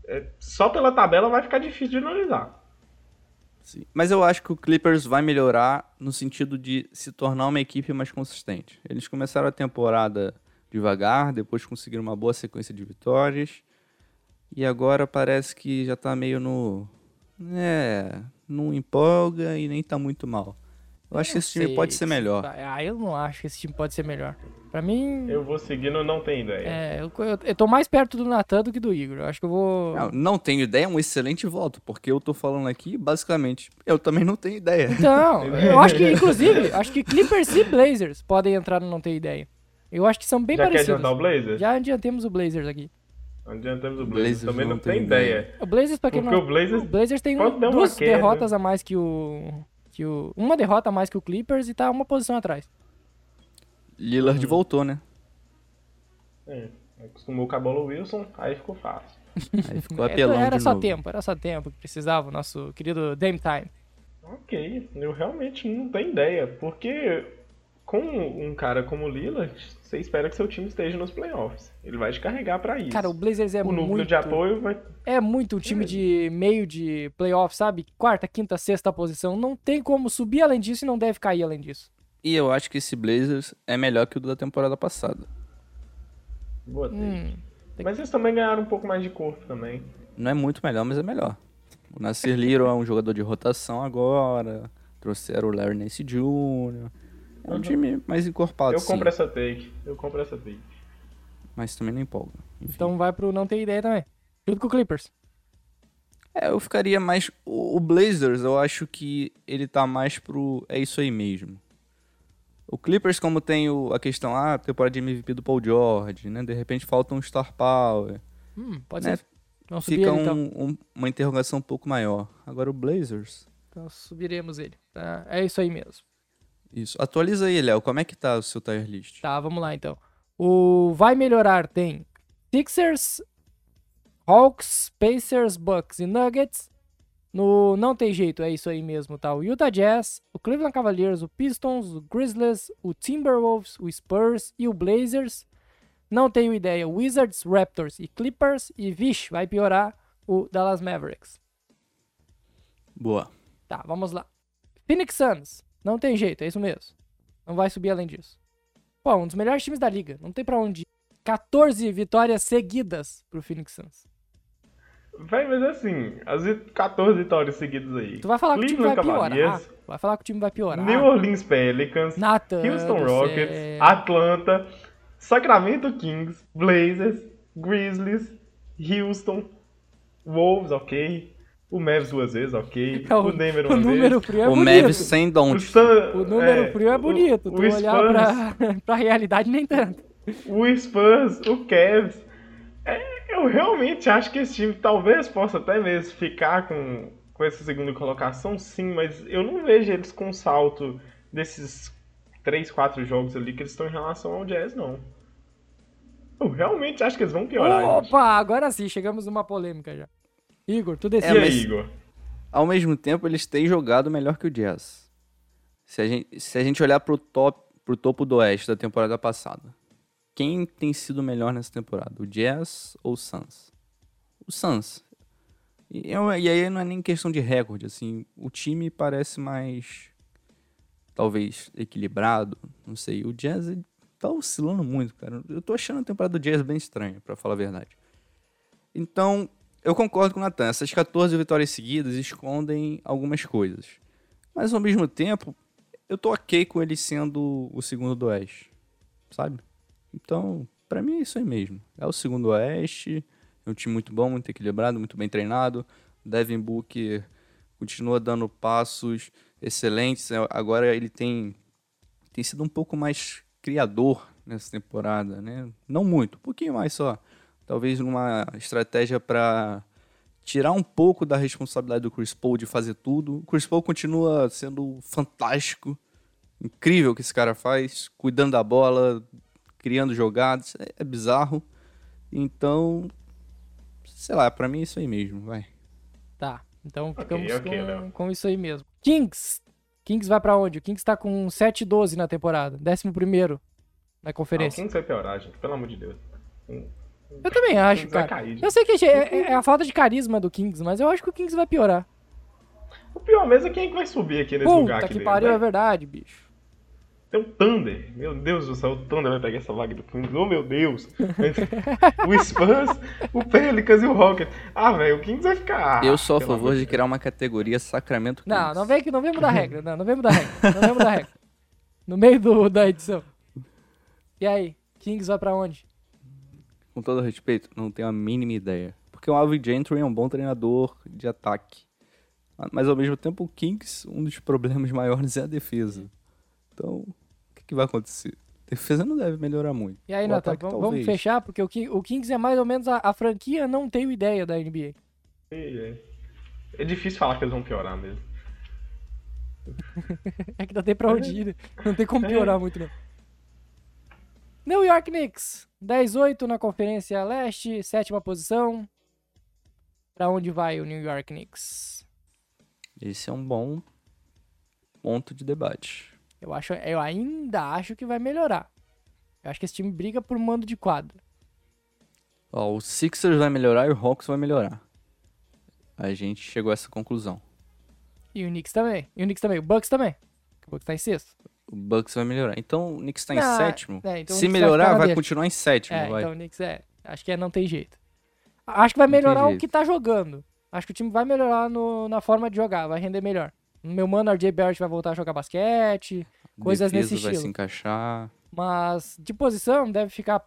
é, só pela tabela vai ficar difícil de analisar. Sim. Mas eu acho que o Clippers vai melhorar no sentido de se tornar uma equipe mais consistente. Eles começaram a temporada devagar, depois conseguiram uma boa sequência de vitórias. E agora parece que já tá meio no. É. Não empolga e nem tá muito mal. Eu acho que esse time pode ser se melhor. Ah, eu não acho que esse time pode ser melhor. Pra mim, Eu vou seguindo, não tenho ideia. é, eu, eu, eu tô mais perto do Natan do que do Igor. Eu acho que eu vou. Não, não tenho ideia, é um excelente voto, porque eu tô falando aqui, basicamente, eu também não tenho ideia. Então, eu acho que, inclusive, acho que Clippers e Blazers podem entrar no Não Ter Ideia. Eu acho que são bem Já quer parecidos. adiantar o Blazers? Já adiantemos o Blazers aqui. Adiantamos o Blazers. Blazers Também não, não tem tem ideia. O Blazers, pra quem Porque não... o Blazers o Blazers tem duas derrotas a mais que o... que o... Uma derrota a mais que o Clippers e tá uma posição atrás. Lillard Uhum. voltou, né? É, acostumou com a bola Wilson, aí ficou fácil. Aí ficou É, apelão era só novo. tempo, era só tempo que precisava o nosso querido Dame Time. Ok, eu realmente não tenho ideia, porque com um cara como o Lillard, você espera que seu time esteja nos playoffs. Ele vai te carregar pra isso. Cara, o Blazers é o núcleo muito... de apoio vai. É muito um time de meio de playoff, sabe? Quarta, quinta, sexta posição. Não tem como subir além disso e não deve cair além disso. E eu acho que esse Blazers é melhor que o da temporada passada. Boa. Hum, Mas eles também ganharam um pouco mais de corpo também. Não é muito melhor, mas é melhor. O Nasir Little é um jogador de rotação agora. Trouxeram o Larry Nance Jr. É um Uhum. time mais encorpado, eu sim. compro essa take. Eu compro essa take. Mas também não empolga. Enfim. então vai pro Não Ter Ideia também. Junto com o Clippers. É, eu ficaria mais. O Blazers, eu acho que ele tá mais pro. É isso aí mesmo. O Clippers, como tem o- a questão, ah, temporada de MVP do Paul George, né? De repente falta um star power. Hum, pode né? ser. Subir Fica ele, um- então. um- uma interrogação um pouco maior. Agora o Blazers. Então subiremos ele. Tá? É isso aí mesmo. Isso. Atualiza aí, Léo. Como é que tá o seu tier list? Tá, vamos lá então. O vai melhorar tem Sixers, Hawks, Pacers, Bucks e Nuggets. No não tem jeito, é isso aí mesmo, tá? O Utah Jazz, o Cleveland Cavaliers, o Pistons, o Grizzlies, o Timberwolves, o Spurs e o Blazers. Não tenho ideia. Wizards, Raptors e Clippers. E, vixe, vai piorar o Dallas Mavericks. Boa. Tá, vamos lá. Phoenix Suns. Não tem jeito, é isso mesmo. Não vai subir além disso. Pô, um dos melhores times da liga. Não tem pra onde ir. 14 vitórias seguidas pro Phoenix Suns. Vai, mas assim, as vi- 14 vitórias seguidas aí. Tu vai falar que o time vai piorar. Tu vai falar que o time vai piorar. New Orleans Pelicans, Nathan Houston Rockets, céu. Atlanta, Sacramento Kings, Blazers, Grizzlies, Houston, Wolves, ok. O Mavs duas vezes, ok. É, o o uma número vez. frio é o. Mavis sem O, don't. Sun- O número frio é o- bonito. O, tu olhar Spurs, pra, pra realidade, nem tanto. o Spurs, o Cavs. É, eu realmente acho que esse time talvez possa até mesmo ficar com, com essa segunda colocação, sim, mas eu não vejo eles com salto desses 3, 4 jogos ali que eles estão em relação ao Jazz, não. Eu realmente acho que eles vão piorar. gente. Opa, agora sim, chegamos numa polêmica já. Igor, tu E decide. É, aí, mas- Igor? Ao mesmo tempo, eles têm jogado melhor que o Jazz. Se a gente, se a gente olhar pro top, pro topo do Oeste da temporada passada. Quem tem sido melhor nessa temporada? O Jazz ou o Suns? O Suns. E, eu- e aí não é nem questão de recorde, assim. O time parece mais. Talvez equilibrado, não sei. O Jazz ele tá oscilando muito, cara. Eu tô achando a temporada do Jazz bem estranha, pra falar a verdade. Então, eu concordo com o Natan. Essas 14 vitórias seguidas escondem algumas coisas. Mas ao mesmo tempo, eu tô ok com ele sendo o segundo do Oeste. Sabe? Então, pra mim é isso aí mesmo. É o segundo Oeste. É um time muito bom, muito equilibrado, muito bem treinado. Devin Booker continua dando passos excelentes. É, Agora ele tem, tem sido um pouco mais criador nessa temporada, né? Não muito, um pouquinho mais só. Talvez numa estratégia para tirar um pouco da responsabilidade do Chris Paul de fazer tudo. O Chris Paul continua sendo fantástico, incrível o que esse cara faz, cuidando da bola, criando jogadas, é, é bizarro. Então, sei lá, pra mim é isso aí mesmo, vai. Tá. Então ficamos ok, com, Léo. com isso aí mesmo. Kings. Kings vai pra onde? O Kings tá com 7-12 na temporada. 11 primeiro na Ah, o conferência. Kings vai piorar, gente. Pelo amor de Deus. Eu também acho, Kings cara. Eu sei que é, é- é a falta de carisma do Kings, mas eu acho que o Kings vai piorar. O pior mesmo é quem que vai subir aqui nesse lugar Puta aqui que dele, pariu, né? é verdade, bicho. Tem o Thunder. Meu Deus do céu, o Thunder vai pegar essa vaga do Kings. Oh, meu Deus. o Spurs, o Pelicans e o Rockets. Ah, velho, o Kings vai ficar... eu sou a favor de criar uma categoria Sacramento Kings. Não, não vem, que- não vem mudar a regra. Não, não vem mudar a regra. Não vem mudar a regra. No meio do, da edição. E aí? Kings vai pra onde? Com todo respeito, não tenho a mínima ideia. Porque o Alvin Gentry é um bom treinador de ataque. Mas ao mesmo tempo, o Kings, um dos problemas maiores é a defesa. Então, o que, que vai acontecer? A defesa não deve melhorar muito. E aí, O ataque, vamos, fechar, porque o, Ki- o Kings é mais ou menos a, a franquia não tenho ideia da NBA. É, é difícil falar que eles vão piorar mesmo. É que não tem pra onde ir, né? Não tem como piorar muito, não. New York Knicks, 10-8 na Conferência Leste, sétima posição. Pra onde vai o New York Knicks? Esse é um bom ponto de debate. Eu, acho, eu ainda acho que vai melhorar. Eu acho que esse time briga por mando de quadra. Ó, o Sixers vai melhorar e o Hawks vai melhorar. A gente chegou a essa conclusão. E o Knicks também. E o Knicks também. O Bucks também. O Bucks tá em sexto. O Bucks vai melhorar. Então o Knicks tá em Não, sétimo. é, então Se vai melhorar, vai dele. continuar em sétimo, É, vai. então o Knicks é. Acho que é, não tem jeito. Acho que vai melhorar o que tá jogando. Acho que o time vai melhorar no- na forma de jogar, vai render melhor. Meu mano RJ Barrett vai voltar a jogar basquete, coisas Defesa nesse vai estilo. se encaixar. mas de posição deve ficar.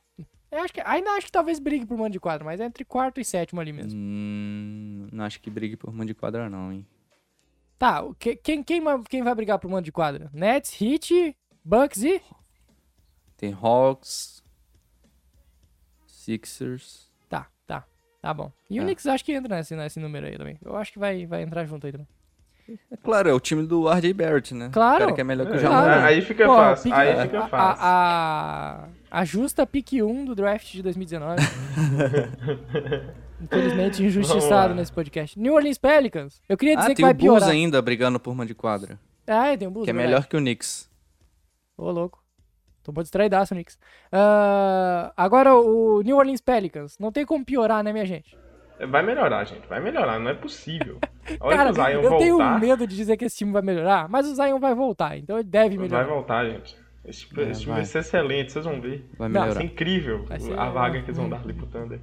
Eu acho que, ainda acho que talvez brigue por mando de quadro, mas é entre quarto e sétimo ali mesmo. Hum, não acho que brigue por mão de quadra, não, hein? Tá, o que- quem, quem, quem vai brigar por mando de quadra? Nets, Heat, Bucks e. Tem Hawks, Sixers. Tá, tá. Tá bom. E o É. Knicks acho que entra nesse, nesse número aí também. Eu acho que vai, vai entrar junto aí também. É claro, é o time do RJ Barrett, né? Claro. O cara que é melhor que o É, Jamoran. Aí fica Pô, fácil, pique- aí a- fica a- fácil. A, a justa pique 1 do draft de 2019. Infelizmente injustiçado nesse podcast. New Orleans Pelicans. Eu queria dizer Ah, que tem vai o Bulls piorar. ainda brigando por mão de quadra. Ah, é, tem o Bulls. que é verdade. melhor que o Knicks. Ô, louco. Tomou distraidaço, Knicks. Ah, agora o New Orleans Pelicans. Não tem como piorar, né, minha gente? Vai melhorar, gente. Vai melhorar, não é possível. Olha Cara, que o Zion eu tenho voltar. medo de dizer que esse time vai melhorar, mas o Zion vai voltar, então ele deve Vai melhorar. voltar, gente. Esse, É, esse time vai. vai ser excelente, vocês vão ver. Vai Não, Vai melhorar. ser incrível Vai ser- a vaga que eles vão dar ali pro Thunder.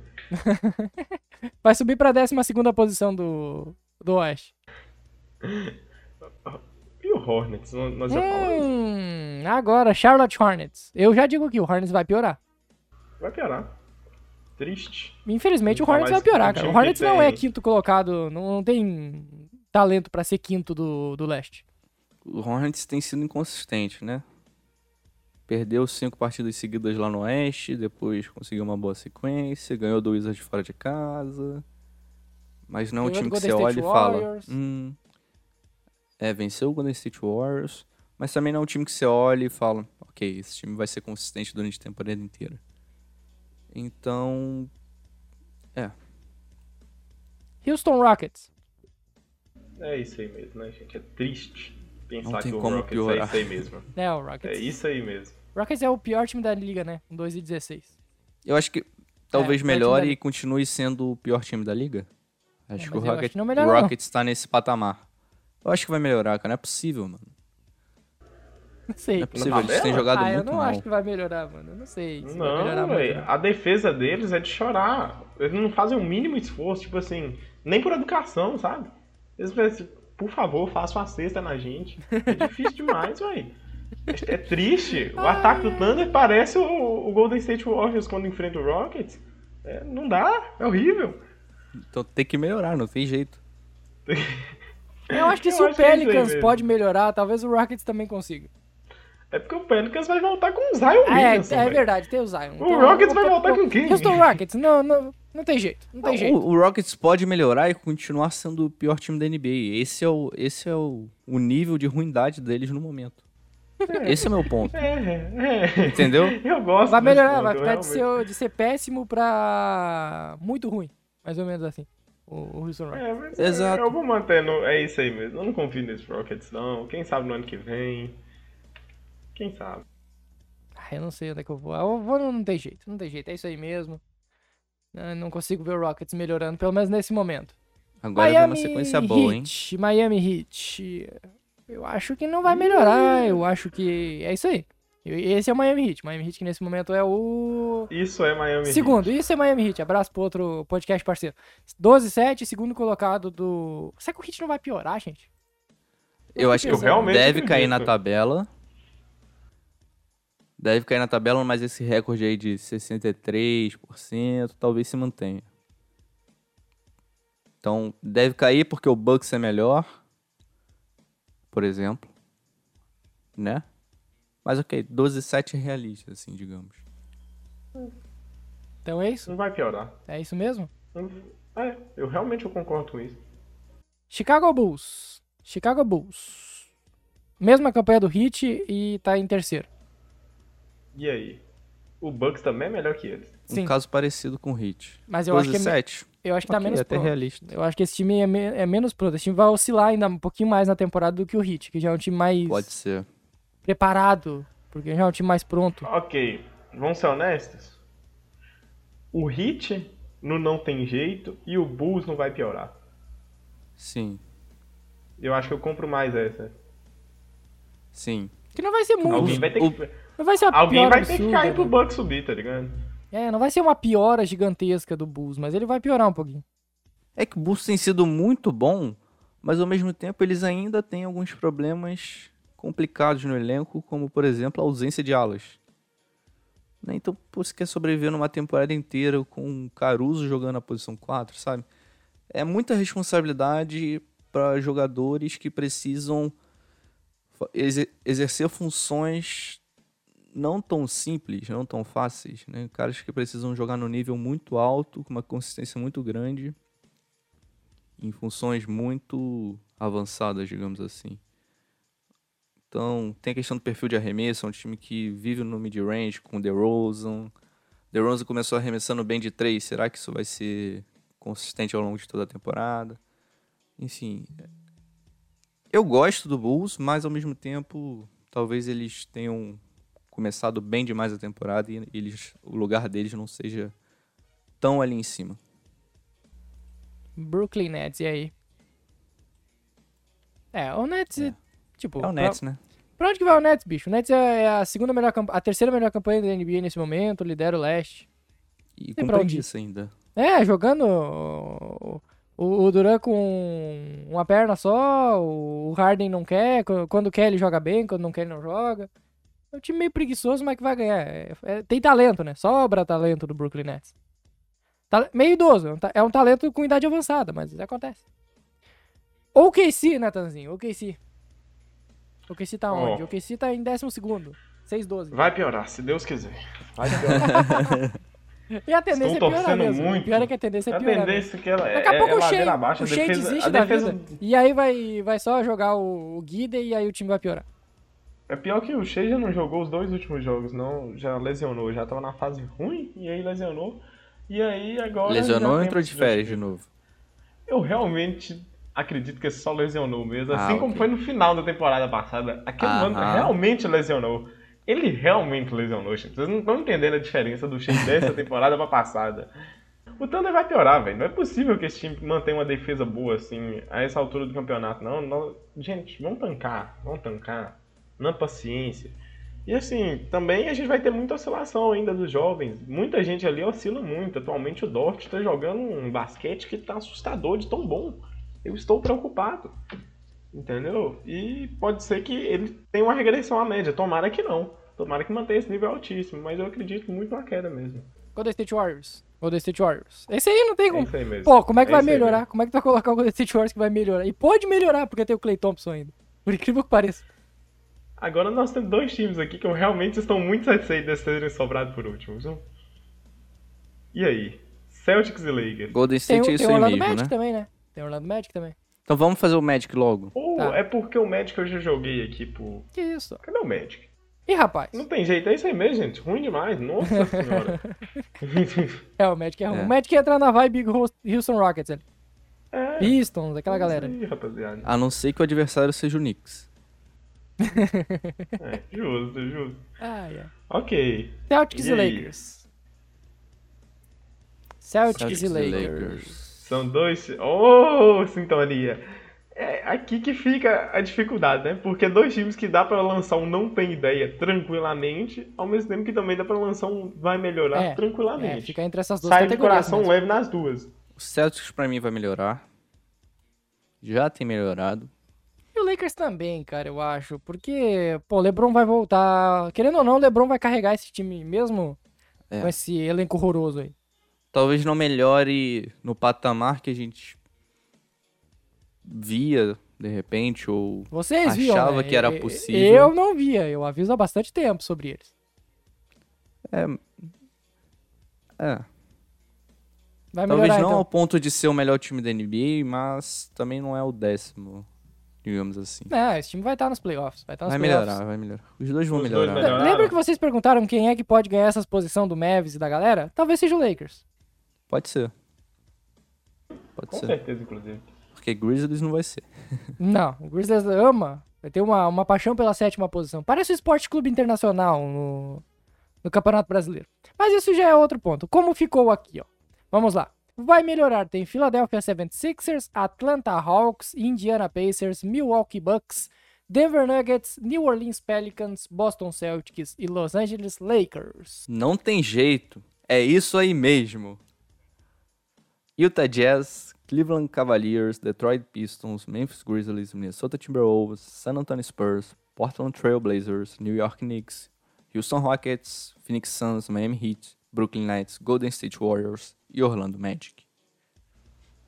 Vai subir pra 12 posição do, do Oeste. E o Hornets? Nós já falamos. Hum, agora, Charlotte Hornets. Eu já digo que o Hornets vai piorar. Vai piorar. Triste. Infelizmente, o Hornets vai piorar, cara. O Hornets não é quinto colocado, não, não tem talento pra ser quinto do, do leste. O Hornets tem sido inconsistente, né? Perdeu cinco partidas seguidas lá no Oeste, depois conseguiu uma boa sequência, ganhou do Wizards fora de casa. Mas não é um time que você olha e fala. Warriors. Hum, é, venceu o Golden State Warriors, mas também não é um time que você olha e fala, ok, esse time vai ser consistente durante a temporada inteira. Então, Houston Rockets. É isso aí mesmo, né, gente? É triste. Pensar Não tem que o como Rockets piorar. é isso aí mesmo. É, o Rockets. É isso aí mesmo. Rockets é o pior time da liga, né? Com 2 e 16. Eu acho que talvez É, melhore e continue sendo o pior time da liga. Acho É, que o eu acho Rocket, que não melhora, não. Rockets tá nesse patamar. Eu acho que vai melhorar, cara. Não é possível, mano. Não sei. Não é possível. Eles têm tabela? jogado Ah, eu muito não mal. acho que vai melhorar, mano. Eu não sei se vai melhorar Não, muito. velho. não. A defesa deles é de chorar. Eles não fazem o mínimo esforço, tipo assim, nem por educação, sabe? Eles pensam, por favor, faça uma cesta na gente. É difícil demais, velho. É triste. O ataque do Thunder parece o, o Golden State Warriors quando enfrenta o Rockets. É, não dá, é horrível. Então tem que melhorar, não tem jeito. Eu acho que Eu se o acho é isso aí Pelicans pode melhorar, talvez o Rockets também consiga. É porque o Pelicans vai voltar com o Zion Ah, é, Williamson. é velho. verdade, tem o Zion. O Rockets vai voltar com quem? Houston Rockets, não, não, não tem jeito, não tem O, jeito. o Rockets pode melhorar e continuar sendo o pior time da NBA. Esse é o, esse é o, o nível de ruindade deles no momento. Esse é o meu ponto. É, é. Entendeu? Eu gosto Vai melhorar, ponto, vai ficar de ser, de ser péssimo pra muito ruim. Mais ou menos assim. O, o Houston Rockets. É, mas Exato. Eu, eu vou manter, no, é isso aí mesmo. Eu não confio nesse Rockets, não. Quem sabe no ano que vem. Quem sabe? Ah, eu não sei onde é que eu vou. Ah, Eu vou, não, não tem jeito, não tem jeito, é isso aí mesmo. Eu não consigo ver o Rockets melhorando, pelo menos nesse momento. Agora vem uma sequência boa, hein? Heat, Miami Heat. Eu acho que não vai melhorar, eu acho que é isso aí. Esse é o Miami Heat. Miami Heat que nesse momento é o Isso é Miami Heat. segundo. Isso é Miami Heat. Abraço pro outro podcast parceiro. 12-7, segundo colocado do... Será que o Heat não vai piorar, gente? Eu acho que Eu realmente deve cair na tabela. Deve cair na tabela, mas esse recorde aí de 63% talvez se mantenha. Então, deve cair porque o Bucks é melhor. Por exemplo. Né? Mas ok, 12-7 é realista, assim, digamos. Então é isso? Não vai piorar. É isso mesmo? É, eu realmente eu concordo com isso. Chicago Bulls. Chicago Bulls. Mesma campanha do Heat e tá em terceiro. E aí? O Bucks também é melhor que eles. Sim. Um caso parecido com o Hit. Mas eu acho que é, me- 12-7? eu acho que tá Ok, menos até pronto. realista. Eu acho que esse time é, me- é menos pronto. Esse time vai oscilar ainda um pouquinho mais na temporada do que o Heat, que já é um time mais Pode ser. preparado, porque já é um time mais pronto. Ok, vamos ser honestos. O Heat no não tem jeito e o Bulls não vai piorar. Sim, Eu acho que eu compro mais essa. sim. Que não vai ser muito. Alguém vai ter o- que, Não vai ser uma alguém vai ter que absurda, cair pro né? Bucks subir, tá ligado? É, não vai ser uma piora gigantesca do Bulls, mas ele vai piorar um pouquinho. É que o Bulls tem sido muito bom, mas ao mesmo tempo eles ainda têm alguns problemas complicados no elenco, como por exemplo a ausência de alas. Né, Então, pô, você quer sobreviver numa temporada inteira com o Caruso jogando na posição 4, sabe? É muita responsabilidade para jogadores que precisam exercer funções não tão simples, não tão fáceis, né? Caras que precisam jogar no nível muito alto, com uma consistência muito grande, em funções muito avançadas, digamos assim. Então, tem a questão do perfil de arremesso, é um time que vive no mid-range com o DeRozan. DeRozan começou arremessando bem de 3, será que isso vai ser consistente ao longo de toda a temporada? Enfim, eu gosto do Bulls, mas ao mesmo tempo, talvez eles tenham começado bem demais a temporada e eles, o lugar deles não seja tão ali em cima. Brooklyn Nets, e aí? É, o Nets, É. tipo... É o pra- Nets, né? Pra onde que vai o Nets, bicho? O Nets é é a segunda melhor camp- a terceira melhor campanha da NBA nesse momento, lidera o leste. E com pra preguiça ainda. É, jogando o, o, Duran com uma perna só, o Harden não quer, qu- quando quer ele joga bem, quando não quer ele não joga. É um time meio preguiçoso, mas que vai ganhar. É- é- tem talento, né? Sobra talento do Brooklyn Nets. Ta- meio idoso, é um é um talento com idade avançada, mas isso acontece. O KC, Natanzinho, o KC. O KC tá onde? O KC tá em 12 segundo, 6-12. Vai piorar, se Deus quiser. Vai piorar. E a tendência Estou é piorar mesmo. muito. O pior é que a tendência é a piorar. mesmo. tendência é que ela é, Daqui a pouco é o Shea, abaixo. o a Shea defesa, desiste a da defesa vida. E aí vai, vai só jogar o, o Guida e aí o time vai piorar. É pior que o Shea já não jogou os dois últimos jogos, não. Já lesionou, já tava na fase ruim e aí lesionou. E aí agora. Lesionou ou entrou de férias de novo? Eu realmente acredito que só lesionou mesmo. Ah, Assim como ok. foi no final da temporada passada. Aquele mano Aham. realmente lesionou. Ele realmente lesionou, gente. Vocês não estão entendendo a diferença do Shea dessa temporada pra passada. O Thunder vai piorar, velho. Não é possível que esse time mantenha uma defesa boa assim a essa altura do campeonato. Não, não. Gente, vamos tancar. Vamos tancar. Na paciência. E assim, também a gente vai ter muita oscilação ainda dos jovens. Muita gente ali oscila muito. Atualmente o Dort está jogando um basquete que tá assustador de tão bom. Eu estou preocupado. Entendeu? E pode ser que ele tenha uma regressão à média. Tomara que não. Tomara que mantenha esse nível altíssimo. Mas eu acredito muito na queda mesmo. Golden State Warriors. Golden State Warriors. Esse aí não tem É como. mesmo. Pô, como é que É vai melhorar? Como é que tu vai colocar o Golden State Warriors que vai melhorar? E pode melhorar, porque tem o Clay Thompson ainda. Por incrível que pareça. Agora nós temos dois times aqui que eu realmente estou muito satisfeito de terem sobrado por último. viu? E aí? Celtics e Lakers. Golden Tem, State é tem isso o aí Orlando mesmo, Magic né? também, né? Tem o Orlando Magic também. Então vamos fazer o Magic logo. Pô, Tá. é porque o Magic eu já joguei aqui, pô. Que isso? Cadê o Magic? Ih, rapaz. Não tem jeito, é isso aí mesmo, gente. Ruim demais, nossa senhora. É, o Magic é ruim. É. O Magic entra na vibe Houston Rockets ali. é, Pistons, aquela galera. Aí, rapaziada. A não ser que o adversário seja o Knicks. É, justo, justo. Ah, é. Ok. Celtics e, E? Lakers. Celtics, Celtics e Lakers. Lakers. São dois. Oh, sintonia! É aqui que fica a dificuldade, né? Porque dois times que dá pra lançar um não tem ideia tranquilamente, ao mesmo tempo que também dá pra lançar um vai melhorar É, É, tranquilamente. fica entre essas duas Sai de coração mesmo. leve nas duas. O Celtics pra mim vai melhorar. Já tem melhorado. E o Lakers também, cara, eu acho. Porque, pô, o LeBron vai voltar. Querendo ou não, o LeBron vai carregar esse time mesmo É. com esse elenco horroroso aí. Talvez não melhore no patamar que a gente via, de repente, ou Vocês viam, Achava né? que era possível. Eu não via, eu aviso há bastante tempo sobre eles. É. Vai Talvez melhorar, não então. ao ponto de ser o melhor time da NBA, mas também não é o décimo, digamos assim. Não, esse time vai estar nos playoffs. Vai estar nos Vai playoffs. melhorar, vai melhorar. Os dois vão Os dois melhorar. melhoram. Lembra que vocês perguntaram quem é que pode ganhar essa posição do Mavis e da galera? Talvez seja o Lakers. Pode ser. Pode Com ser. certeza, inclusive. Porque Grizzlies não vai ser. Não, o Grizzlies ama. Vai ter uma, uma paixão pela sétima posição. Parece o Esporte Clube Internacional no, no Campeonato Brasileiro. Mas isso já é outro ponto. Como ficou aqui, ó. Vamos lá. Vai melhorar. Tem Philadelphia 76ers, Atlanta Hawks, Indiana Pacers, Milwaukee Bucks, Denver Nuggets, New Orleans Pelicans, Boston Celtics e Los Angeles Lakers. Não tem jeito. É isso aí mesmo. Utah Jazz, Cleveland Cavaliers, Detroit Pistons, Memphis Grizzlies, Minnesota Timberwolves, San Antonio Spurs, Portland Trail Blazers, New York Knicks, Houston Rockets, Phoenix Suns, Miami Heat, Brooklyn Nets, Golden State Warriors e Orlando Magic.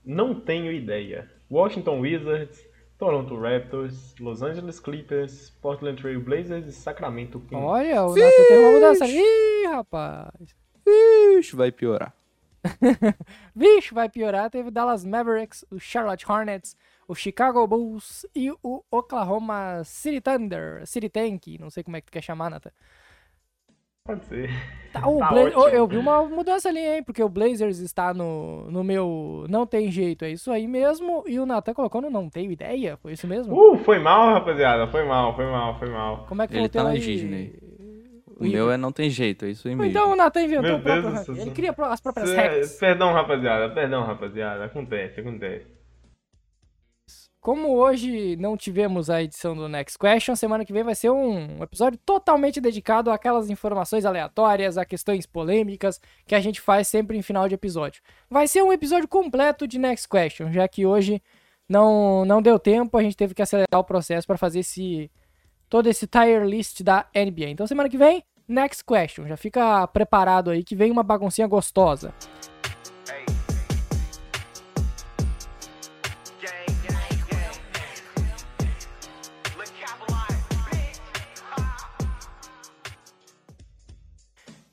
Não tenho ideia. Washington Wizards, Toronto Raptors, Los Angeles Clippers, Portland Trail Blazers e Sacramento Kings. Olha, o Nathan teve uma mudança. Ih, rapaz. Ixi, vai piorar. Vixe, vai piorar. Teve Dallas Mavericks, o Charlotte Hornets, o Chicago Bulls e o Oklahoma City Thunder. City Tank, não sei como é que tu quer chamar, Nathan. Pode ser. Tá, o Tá Bla- ótimo. Ô, eu vi uma mudança ali, hein? Porque o Blazers está no, no meu. Não tem jeito, é isso aí mesmo. E o Nathan colocou no Não Tenho Ideia. Foi isso mesmo? Uh, foi mal, rapaziada. Foi mal, foi mal, foi mal. Como é que Ele tá na aí? Disney. O meu é não tem jeito, é isso aí mesmo. Então o Nathan inventou o próprio. Ele cria as próprias Cê- regras. Perdão, rapaziada. Perdão, rapaziada. Acontece, acontece. Como hoje não tivemos a edição do Next Question, semana que vem vai ser um episódio totalmente dedicado àquelas informações aleatórias, a questões polêmicas que a gente faz sempre em final de episódio. Vai ser um episódio completo de Next Question, já que hoje não, não deu tempo, a gente teve que acelerar o processo para fazer esse todo esse tier list da NBA. Então semana que vem, Next Question. Já fica preparado aí que vem uma baguncinha gostosa.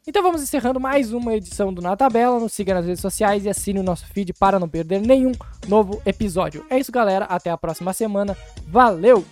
Então vamos encerrando mais uma edição do Na Tabela. Nos siga nas redes sociais e assine o nosso feed para não perder nenhum novo episódio. É isso, galera. Até a próxima semana. Valeu!